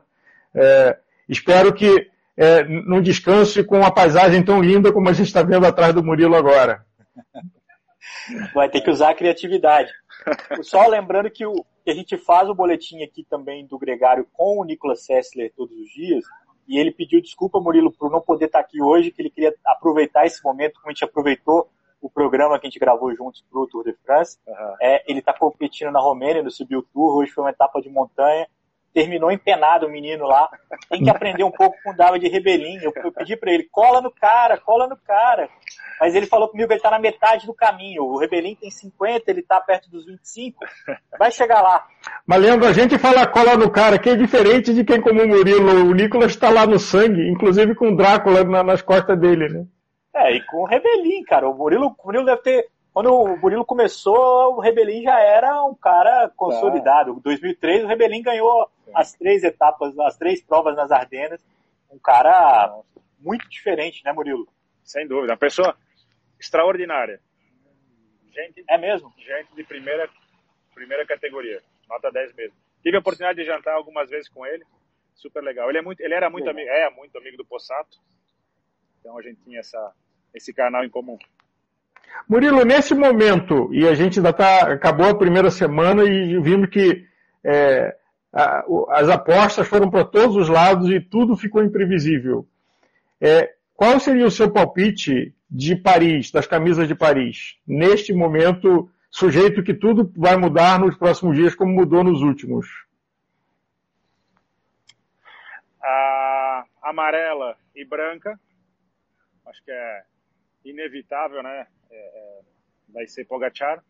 É, espero que é, não descanse com uma paisagem tão linda como a gente está vendo atrás do Murilo agora. Vai ter que usar a criatividade. Só lembrando que, o, que a gente faz o boletim aqui também do Gregário com o Nicolas Sessler todos os dias, e ele pediu desculpa, Murilo, por não poder estar aqui hoje, que ele queria aproveitar esse momento, como a gente aproveitou o programa que a gente gravou juntos pro Tour de France. Uhum. É, ele está competindo na Romênia, no Subiu Tour, hoje foi uma etapa de montanha. Terminou empenado o menino lá. Tem que aprender um pouco com o David Rebelin. Eu, eu pedi para ele, cola no cara, cola no cara. Mas ele falou comigo que ele está na metade do caminho. O Rebelin tem 50, ele está perto dos 25. Vai chegar lá. Mas lembra, a gente fala cola no cara, que é diferente de quem como o Murilo. O Nicolas está lá no sangue, inclusive com o Drácula na, nas costas dele, né? É, e com o Rebelin, cara. O Murilo, o Murilo deve ter. Quando o Murilo começou, o Rebelin já era um cara consolidado. Em é. 2003, o Rebelin ganhou é. as três etapas, as três provas nas Ardenas. Um cara muito diferente, né, Murilo? Sem dúvida. Uma pessoa extraordinária. Gente, é mesmo? Gente de primeira, primeira categoria. Nota 10 mesmo. Tive a oportunidade de jantar algumas vezes com ele. Super legal. Ele, é muito, ele era muito amigo, é muito amigo do Possato. Então a gente tinha essa, esse canal em comum. Murilo, nesse momento, e a gente ainda tá, acabou a primeira semana e vimos que é, a, as apostas foram para todos os lados e tudo ficou imprevisível. É, qual seria o seu palpite de Paris, das camisas de Paris, neste momento, sujeito que tudo vai mudar nos próximos dias, como mudou nos últimos? A amarela e branca, acho que é inevitável, né? É, é, vai ser Pogacar.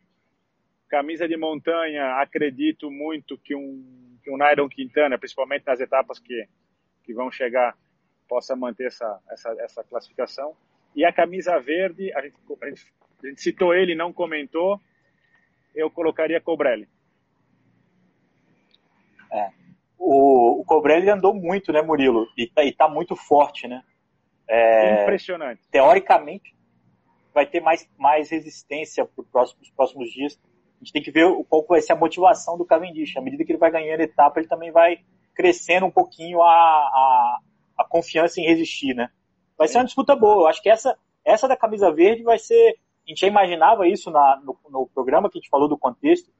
Camisa de montanha, acredito muito que um, que um Nairo Quintana, principalmente nas etapas que, que vão chegar, possa manter essa, essa, essa classificação. E a camisa verde, a gente, a gente, a gente citou ele, não comentou, eu colocaria Cobrelli. É. O, o Cobrelli andou muito, né, Murilo? E tá, e tá muito forte, né? É, Impressionante. Teoricamente, vai ter mais, mais resistência para próximo, os próximos dias. A gente tem que ver qual vai ser a motivação do Cavendish. À medida que ele vai ganhando etapa, ele também vai crescendo um pouquinho a, a, a confiança em resistir, né? Vai ser uma disputa boa. Eu acho que essa, essa da camisa verde vai ser. A gente já imaginava isso na, no, no programa que a gente falou do contexto.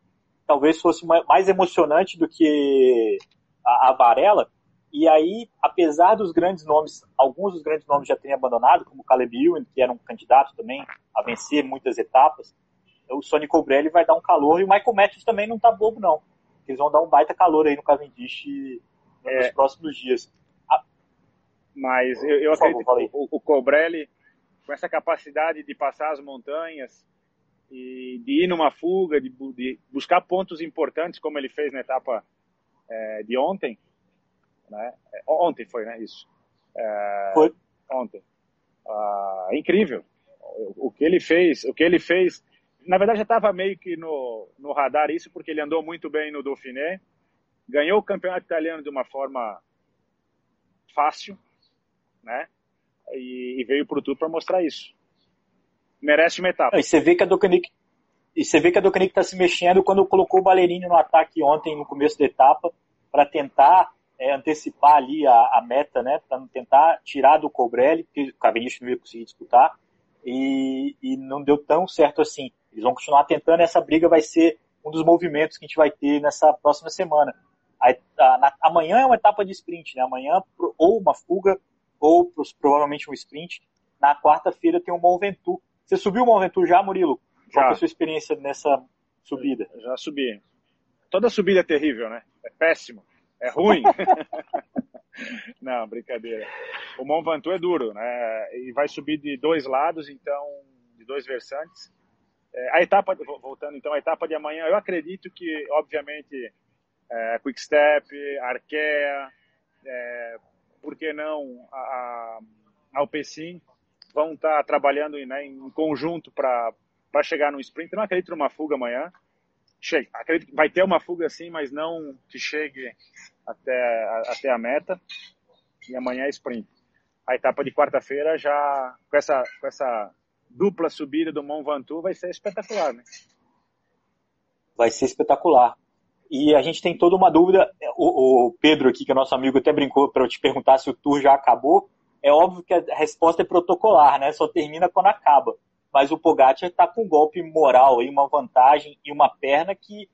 Talvez fosse mais emocionante do que a, a Varela. E aí, apesar dos grandes nomes, alguns dos grandes nomes já terem abandonado, como o Caleb Ewan, que era um candidato também a vencer muitas etapas, o Sonny Colbrelli vai dar um calor e o Michael Matthews também não tá bobo, não. Eles vão dar um baita calor aí no Cavendish nos é. próximos dias. Mas eu, eu acredito favor, que o, o Colbrelli, com essa capacidade de passar as montanhas e de ir numa fuga, de, de buscar pontos importantes, como ele fez na etapa é, de ontem, né? É, ontem foi, né? Isso. É, foi. Ontem. Ah, incrível. O, o, que ele fez, o que ele fez na verdade já estava meio que no, no radar isso, porque ele andou muito bem no Dauphiné, ganhou o campeonato italiano de uma forma fácil, né? E, e veio para o Tour para mostrar isso. Merece uma etapa. E você vê que a Docanic e você vê que a Docanic está se mexendo quando colocou o Ballerini no ataque ontem no começo da etapa para tentar é, antecipar ali a, a meta, né? Para tentar tirar do Cobrelli, porque o Cavendish não ia conseguir disputar e, e não deu tão certo assim. Eles vão continuar tentando, essa briga vai ser um dos movimentos que a gente vai ter nessa próxima semana. A, a, na, amanhã é uma etapa de sprint, né? Amanhã ou uma fuga ou provavelmente um sprint. Na quarta-feira tem um Mont Ventoux. Você subiu o Mont Ventoux já, Murilo? Já. Qual é a sua experiência nessa subida? Já subi. Toda subida é terrível, né? É péssimo. É ruim. Não, brincadeira. O Mont Ventoux é duro, né? E vai subir de dois lados, então, de dois versantes. É, a etapa, voltando então, a etapa de amanhã, eu acredito que, obviamente, é, Quick Step, Arkea, é, por que não a, a Alpecin, vão estar tá trabalhando né, em conjunto para chegar no sprint. Eu não acredito numa fuga amanhã. Chega, acredito que vai ter uma fuga sim, mas não que chegue até, até a meta. E amanhã é sprint. A etapa de quarta-feira já com essa, com essa dupla subida do Mont Ventoux vai ser espetacular, né? Vai ser espetacular. E a gente tem toda uma dúvida. O, o Pedro aqui, que é nosso amigo, até brincou para eu te perguntar se o tour já acabou. É óbvio que a resposta é protocolar, né? Só termina quando acaba. Mas o Pogacar está com um golpe moral aí, uma vantagem e uma perna que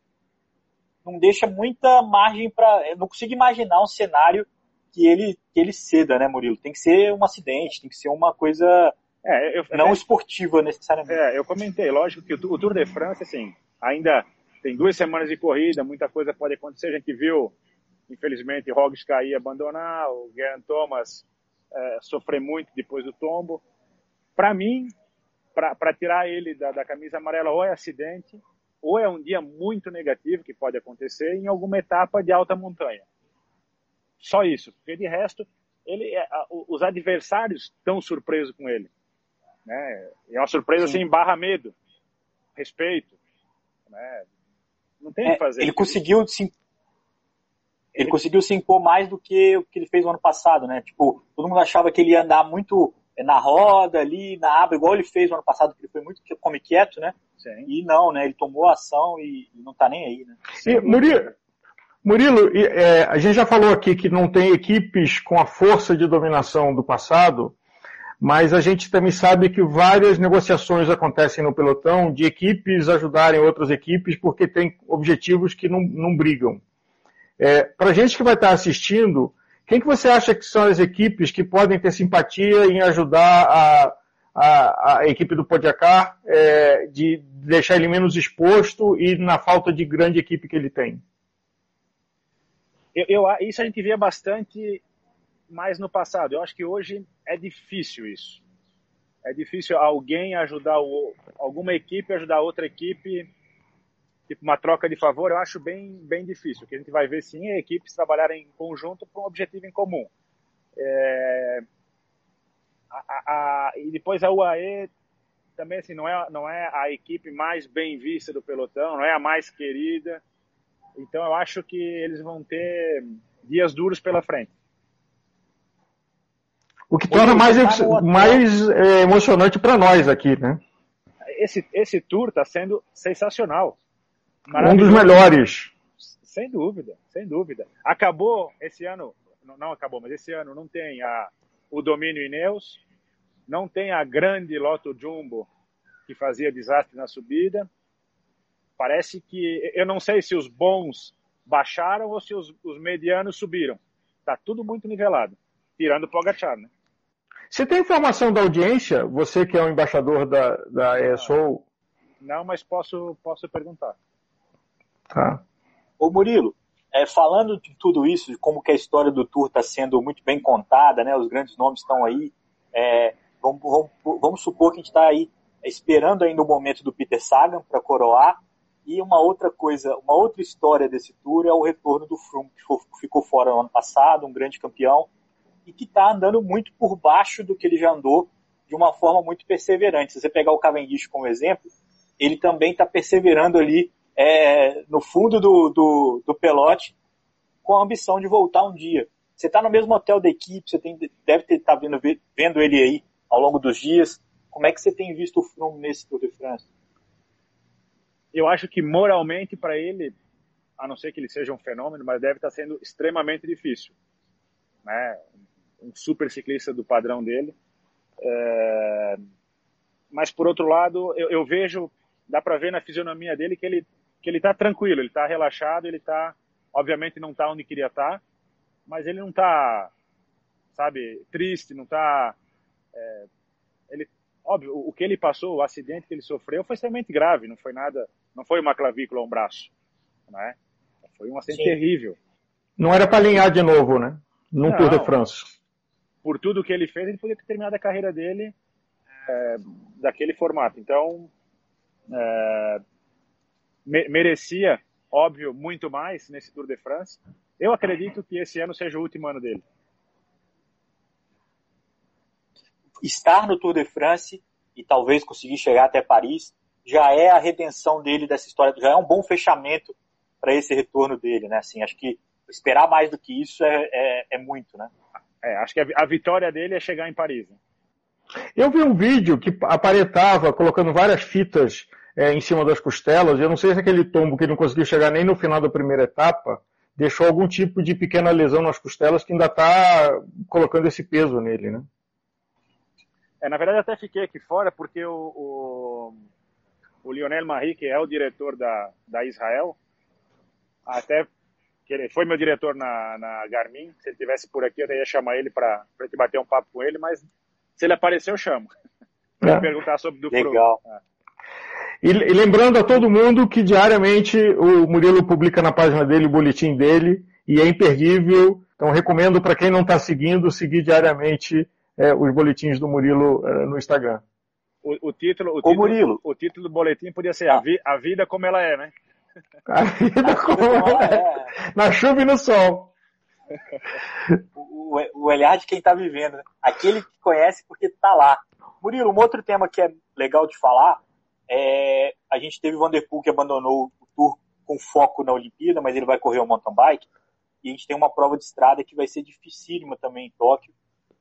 não deixa muita margem para. Não consigo imaginar um cenário que ele, que ele ceda, né, Murilo? Tem que ser um acidente, tem que ser uma coisa é, eu, não é, esportiva necessariamente. É, eu comentei, lógico que o, o Tour de France, assim, ainda tem duas semanas de corrida, muita coisa pode acontecer. A gente viu, infelizmente, Roglic cair e abandonar, o Geraint Thomas é, sofrer muito depois do tombo. Para mim, para tirar ele da, da, camisa amarela, ou é acidente, ou é um dia muito negativo que pode acontecer em alguma etapa de alta montanha. Só isso, porque de resto, ele, é, os adversários estão surpresos com ele. Né? É uma surpresa Sim. assim, barra medo, respeito. Né? Não tem o é, que fazer. Ele conseguiu se ele, ele conseguiu se impor mais do que o que ele fez no ano passado, né? Tipo, todo mundo achava que ele ia andar muito na roda ali, na aba, igual ele fez no ano passado, que ele foi muito come quieto, né? Sim. E não, né? Ele tomou ação e, e não tá nem aí, né? E, Murilo, Murilo é, a gente já falou aqui que não tem equipes com a força de dominação do passado, mas a gente também sabe que várias negociações acontecem no pelotão de equipes ajudarem outras equipes porque tem objetivos que não, não brigam. É, Para a gente que vai estar assistindo, quem que você acha que são as equipes que podem ter simpatia em ajudar a, a, a equipe do Podiacar é, de deixar ele menos exposto e na falta de grande equipe que ele tem? Eu, eu, isso a gente via bastante mais no passado. Eu acho que hoje é difícil isso. É difícil alguém ajudar o, alguma equipe ajudar outra equipe, tipo uma troca de favor. Eu acho bem bem difícil. O que a gente vai ver sim é equipes trabalharem em conjunto para um objetivo em comum. É, a, a, a, e depois a UAE também assim não é não é a equipe mais bem vista do pelotão, não é a mais querida. Então eu acho que eles vão ter dias duros pela frente. O que torna mais, tá mais é, emocionante para nós aqui, né? Esse, esse tour está sendo sensacional. Um dos melhores. Sem dúvida, sem dúvida. Acabou esse ano, não acabou, mas esse ano não tem a, o domínio Ineos, não tem a grande Loto Jumbo que fazia desastre na subida. Parece que eu não sei se os bons baixaram ou se os, os medianos subiram. Tá tudo muito nivelado, tirando o Pogacar, né? Você tem informação da audiência? Você que é o embaixador da, da ESO? Não, mas posso, posso perguntar. Tá. Ô Murilo, é, falando de tudo isso, de como que a história do Tour está sendo muito bem contada, né? Os grandes nomes estão aí. É, vamos, vamos, vamos, supor que a gente está aí esperando ainda o momento do Peter Sagan para coroar. E uma outra coisa, uma outra história desse Tour é o retorno do Froome, que ficou fora no ano passado, um grande campeão, e que está andando muito por baixo do que ele já andou de uma forma muito perseverante. Se você pegar o Cavendish como exemplo, ele também está perseverando ali é, no fundo do, do, do, pelote com a ambição de voltar um dia. Você está no mesmo hotel da equipe, você tem, deve estar tá vendo, vendo ele aí ao longo dos dias. Como é que você tem visto o Froome nesse Tour de France? Eu acho que moralmente para ele, a não ser que ele seja um fenômeno, mas deve estar tá sendo extremamente difícil. Né? Um super ciclista do padrão dele. É... Mas por outro lado, eu, eu vejo, dá para ver na fisionomia dele que ele que ele está tranquilo, ele está relaxado, ele está, obviamente não está onde queria estar, tá, mas ele não está, sabe, triste, não está, é, ele, óbvio, o, que ele passou, o acidente que ele sofreu foi extremamente grave, não foi nada, não foi uma clavícula ou um braço, né? Foi um acidente Sim. terrível. Não era para alinhar de novo, né? Num não, Tour de France. Por tudo que ele fez, ele poderia ter terminado a carreira dele é, daquele formato. Então, é, merecia, óbvio, muito mais nesse Tour de France. Eu acredito que esse ano seja o último ano dele. Estar no Tour de France e talvez conseguir chegar até Paris já é a redenção dele dessa história, já é um bom fechamento para esse retorno dele, né? Assim, acho que esperar mais do que isso é, é, é muito, né? É, acho que a, a, vitória dele é chegar em Paris. Né? Eu vi um vídeo que aparentava colocando várias fitas é, em cima das costelas. Eu não sei se aquele tombo que ele não conseguiu chegar nem no final da primeira etapa deixou algum tipo de pequena lesão nas costelas que ainda está colocando esse peso nele, né? É, na verdade, até fiquei aqui fora porque o, o, o Lionel Marie, que é o diretor da, da Israel, até que ele foi meu diretor na, na Garmin. Se ele tivesse por aqui, eu ia chamar ele para te bater um papo com ele, mas se ele aparecer, eu chamo. Para é. perguntar sobre do Legal. Pro. É. E, e, lembrando a todo mundo que diariamente o Murilo publica na página dele o boletim dele e é imperdível. Então recomendo para quem não está seguindo, seguir diariamente é, os boletins do Murilo é, no Instagram. O, o título, o, título, Murilo. o título do boletim podia ser a, vi, a vida como ela é, né? A vida como ela é. Na chuva e no sol. o, o olhar de quem está vivendo. Né? Aquele que conhece porque está lá. Murilo, um outro tema que é legal de falar é, a gente teve o Vanderpool que abandonou o Tour com foco na Olimpíada, mas ele vai correr o mountain bike. E a gente tem uma prova de estrada que vai ser dificílima também em Tóquio.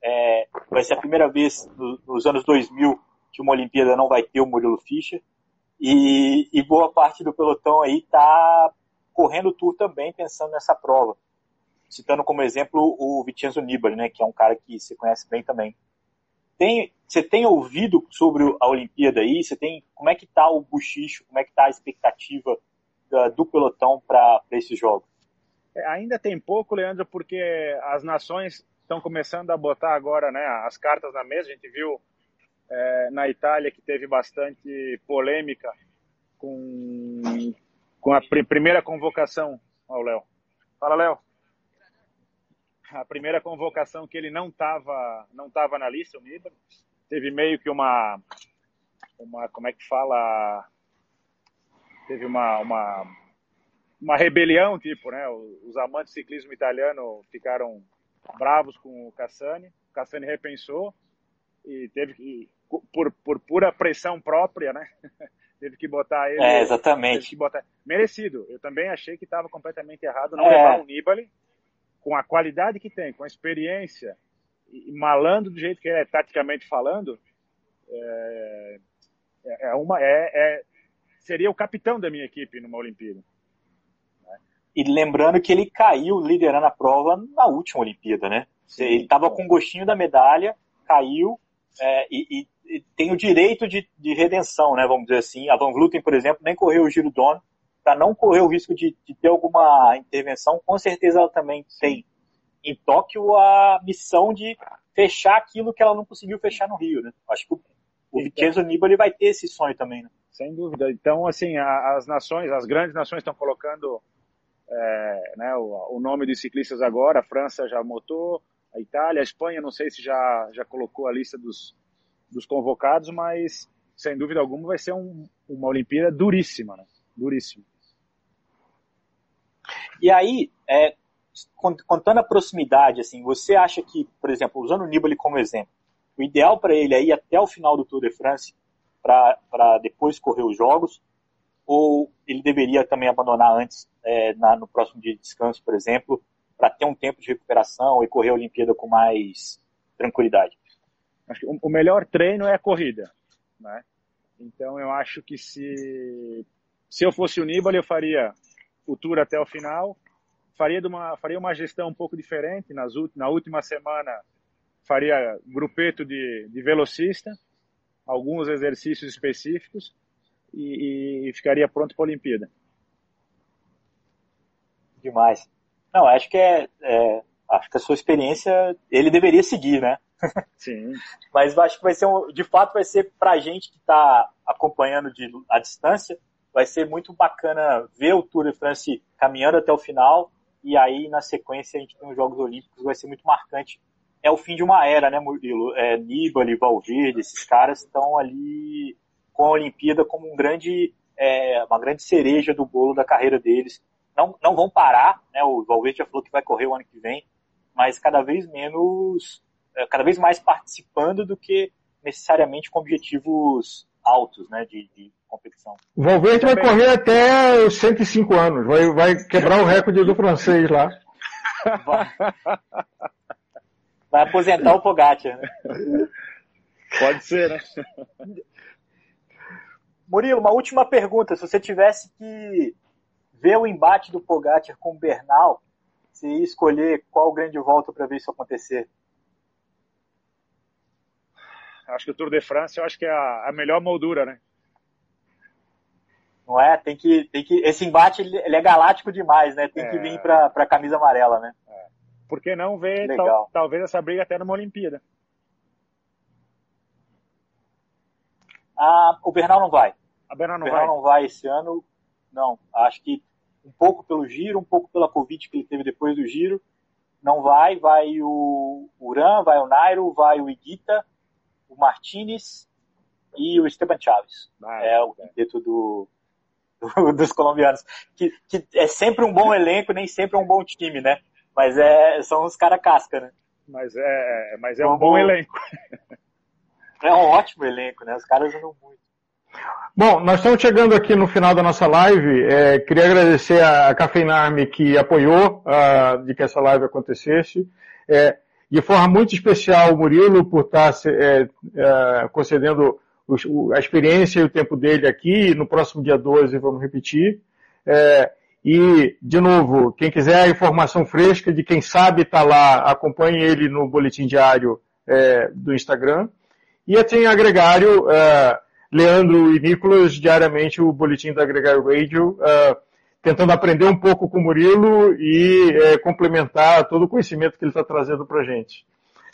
É, vai ser a primeira vez no, nos anos 2000 que uma Olimpíada não vai ter o Murilo Fischer. E, e boa parte do pelotão aí está correndo o Tour também pensando nessa prova. Citando como exemplo o Vincenzo Nibali, né, que é um cara que você conhece bem também. Tem, você tem ouvido sobre a Olimpíada aí? Você tem como é que está o buchicho? Como é que está a expectativa da, do pelotão para esses jogos? É, ainda tem pouco, Leandro, porque as nações estão começando a botar agora, né, as cartas na mesa. A gente viu é, na Itália que teve bastante polêmica com, com a pr primeira convocação ao Léo. Fala, Léo a primeira convocação que ele não estava não tava na lista, o Nibali. Teve meio que uma, uma, como é que fala, teve uma, uma, uma rebelião, tipo, né? Os amantes do ciclismo italiano ficaram bravos com o Cassani. O Cassani repensou e teve que, por, por pura pressão própria, né? teve que botar ele. É, exatamente. Botar... Merecido. Eu também achei que estava completamente errado não é. levar o Nibali com a qualidade que tem, com a experiência e malando do jeito que é, taticamente falando, é, é, é uma, é, é, seria o capitão da minha equipe numa Olimpíada. E lembrando que ele caiu liderando a prova na última Olimpíada, né? Sim, ele estava com gostinho da medalha, caiu é, e, e, e, tem o direito de, de, redenção, né? Vamos dizer assim. A Van Vluten, por exemplo, nem correu o giro dono para não correr o risco de, de, ter alguma intervenção. Com certeza ela também tem em Tóquio a missão de fechar aquilo que ela não conseguiu fechar no Rio, né? Acho que o, o Vincenzo Nibali vai ter esse sonho também, né? Sem dúvida. Então, assim, a, as nações, as grandes nações estão colocando é, né, o, o, nome dos ciclistas agora. A França já motou, a Itália, a Espanha, não sei se já, já colocou a lista dos, dos convocados, mas sem dúvida alguma vai ser um, uma Olimpíada duríssima, né? Duríssima. E aí, é, contando a proximidade, assim, você acha que, por exemplo, usando o Nibali como exemplo, o ideal para ele é ir até o final do Tour de France para depois correr os jogos? Ou ele deveria também abandonar antes, é, na, no próximo dia de descanso, por exemplo, para ter um tempo de recuperação e correr a Olimpíada com mais tranquilidade? Acho que o melhor treino é a corrida, né? Então eu acho que se se eu fosse o Nibali, eu faria o tour até o final, faria uma faria uma gestão um pouco diferente nas na última semana faria grupeto de, de velocista, alguns exercícios específicos e, e ficaria pronto para a Olimpíada. Demais. Não, acho que é, é, acho que a sua experiência ele deveria seguir, né? Sim. Mas acho que vai ser um, de fato vai ser para a gente que está acompanhando de a distância, vai ser muito bacana ver o Tour de France caminhando até o final e aí na sequência a gente tem os Jogos Olímpicos, vai ser muito marcante é o fim de uma era, né, Murilo? É, Nibali, Valverde, esses caras estão ali com a Olimpíada como um grande, é, uma grande cereja do bolo da carreira deles. Não, não vão parar, né? O Valverde já falou que vai correr o ano que vem, mas cada vez menos, é, cada vez mais participando do que necessariamente com objetivos altos, né, de, de competição. O Valverde vai correr até os 105 anos, vai, vai quebrar o recorde do francês lá. Vai. Vai aposentar o Pogacar, né? Pode ser, né? Murilo, uma última pergunta. Se você tivesse que ver o embate do Pogacar com o Bernal, você ia escolher qual grande volta para ver isso acontecer? Acho que o Tour de France, eu acho que é a, a melhor moldura, né? Não é? Tem que, tem que, esse embate ele é galáctico demais, né? Tem é... que vir para a camisa amarela, né? É por que não ver tal, talvez essa briga até numa Olimpíada? Ah, o Bernal não vai. A Bernal não o Bernal vai? não vai esse ano. Não, acho que um pouco pelo giro, um pouco pela Covid que ele teve depois do giro. Não vai, vai o Uran, vai o Nairo, vai o Iguita, o Martinez e o Esteban Chaves. Ah, é o quinteto do, do, dos colombianos. Que, que é sempre um bom elenco, nem sempre é um bom time, né? Mas é, são uns caras casca, né? Mas é, mas é um, um bom, bom elenco. É um ótimo elenco, né? Os caras andam muito. Bom, nós estamos chegando aqui no final da nossa live. É, queria agradecer a Cafeinarme que apoiou uh, de que essa live acontecesse. É, de forma muito especial o Murilo por estar é, é, concedendo a experiência e o tempo dele aqui. No próximo dia 12 vamos repetir. É, e, de novo, quem quiser a informação fresca de quem sabe está lá, acompanhe ele no boletim diário é, do Instagram. E tem agregário, é, Leandro e Nicolas, diariamente o boletim da Agregário Radio, é, tentando aprender um pouco com o Murilo e é, complementar todo o conhecimento que ele está trazendo para a gente.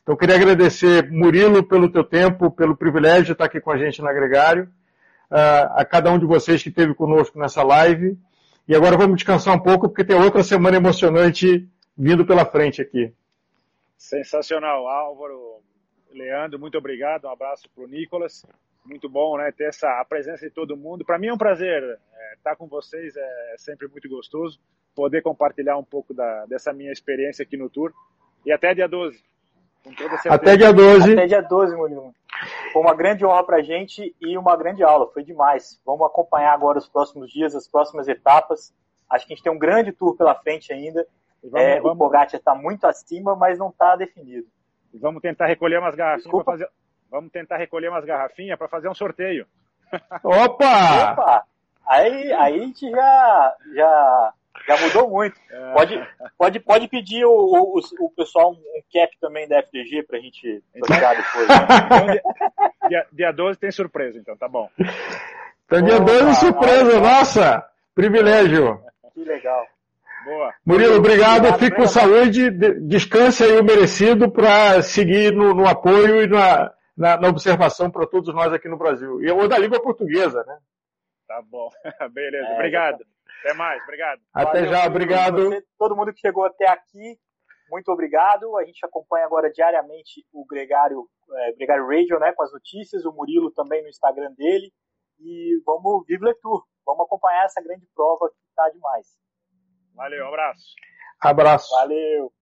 Então, queria agradecer, Murilo, pelo teu tempo, pelo privilégio de estar aqui com a gente na Agregário, é, a cada um de vocês que esteve conosco nessa live. E agora vamos descansar um pouco, porque tem outra semana emocionante vindo pela frente aqui. Sensacional, Álvaro, Leandro, muito obrigado. Um abraço para o Nicolas. Muito bom, né, ter essa a presença de todo mundo. Para mim é um prazer é, estar com vocês, é sempre muito gostoso poder compartilhar um pouco da, dessa minha experiência aqui no Tour. E até dia 12. Até dia 12. Até dia 12, Murilo. Foi uma grande honra para a gente e uma grande aula. Foi demais. Vamos acompanhar agora os próximos dias, as próximas etapas. Acho que a gente tem um grande tour pela frente ainda. Vamos, é, vamos... O Pogacar está muito acima, mas não está definido. Vamos tentar recolher umas garrafinhas fazer. Vamos tentar recolher umas garrafinhas para fazer um sorteio. Opa! Opa! Aí, aí a gente já, já Já mudou muito. É. Pode, pode, pode pedir o, o, o pessoal um cap também da FDG pra gente sortear depois. Né? Então, dia, dia 12 tem surpresa, então, tá bom. Então, dia 12 é surpresa, nossa! Privilégio. Que legal. Boa. Murilo, obrigado. obrigado Fique com saúde. Descanse aí o merecido para seguir no, no, apoio e na, na, na observação para todos nós aqui no Brasil. E o da língua portuguesa, né? Tá bom. Beleza. É, obrigado. Até mais. Obrigado. Até Valeu, já. Obrigado. Você, todo mundo que chegou até aqui, muito obrigado. A gente acompanha agora diariamente o Gregário, é, Gregário Radio, né, com as notícias. O Murilo também no Instagram dele. E vamos, vive Le Tour. Vamos acompanhar essa grande prova que está demais. Valeu, um abraço. Abraço. Valeu.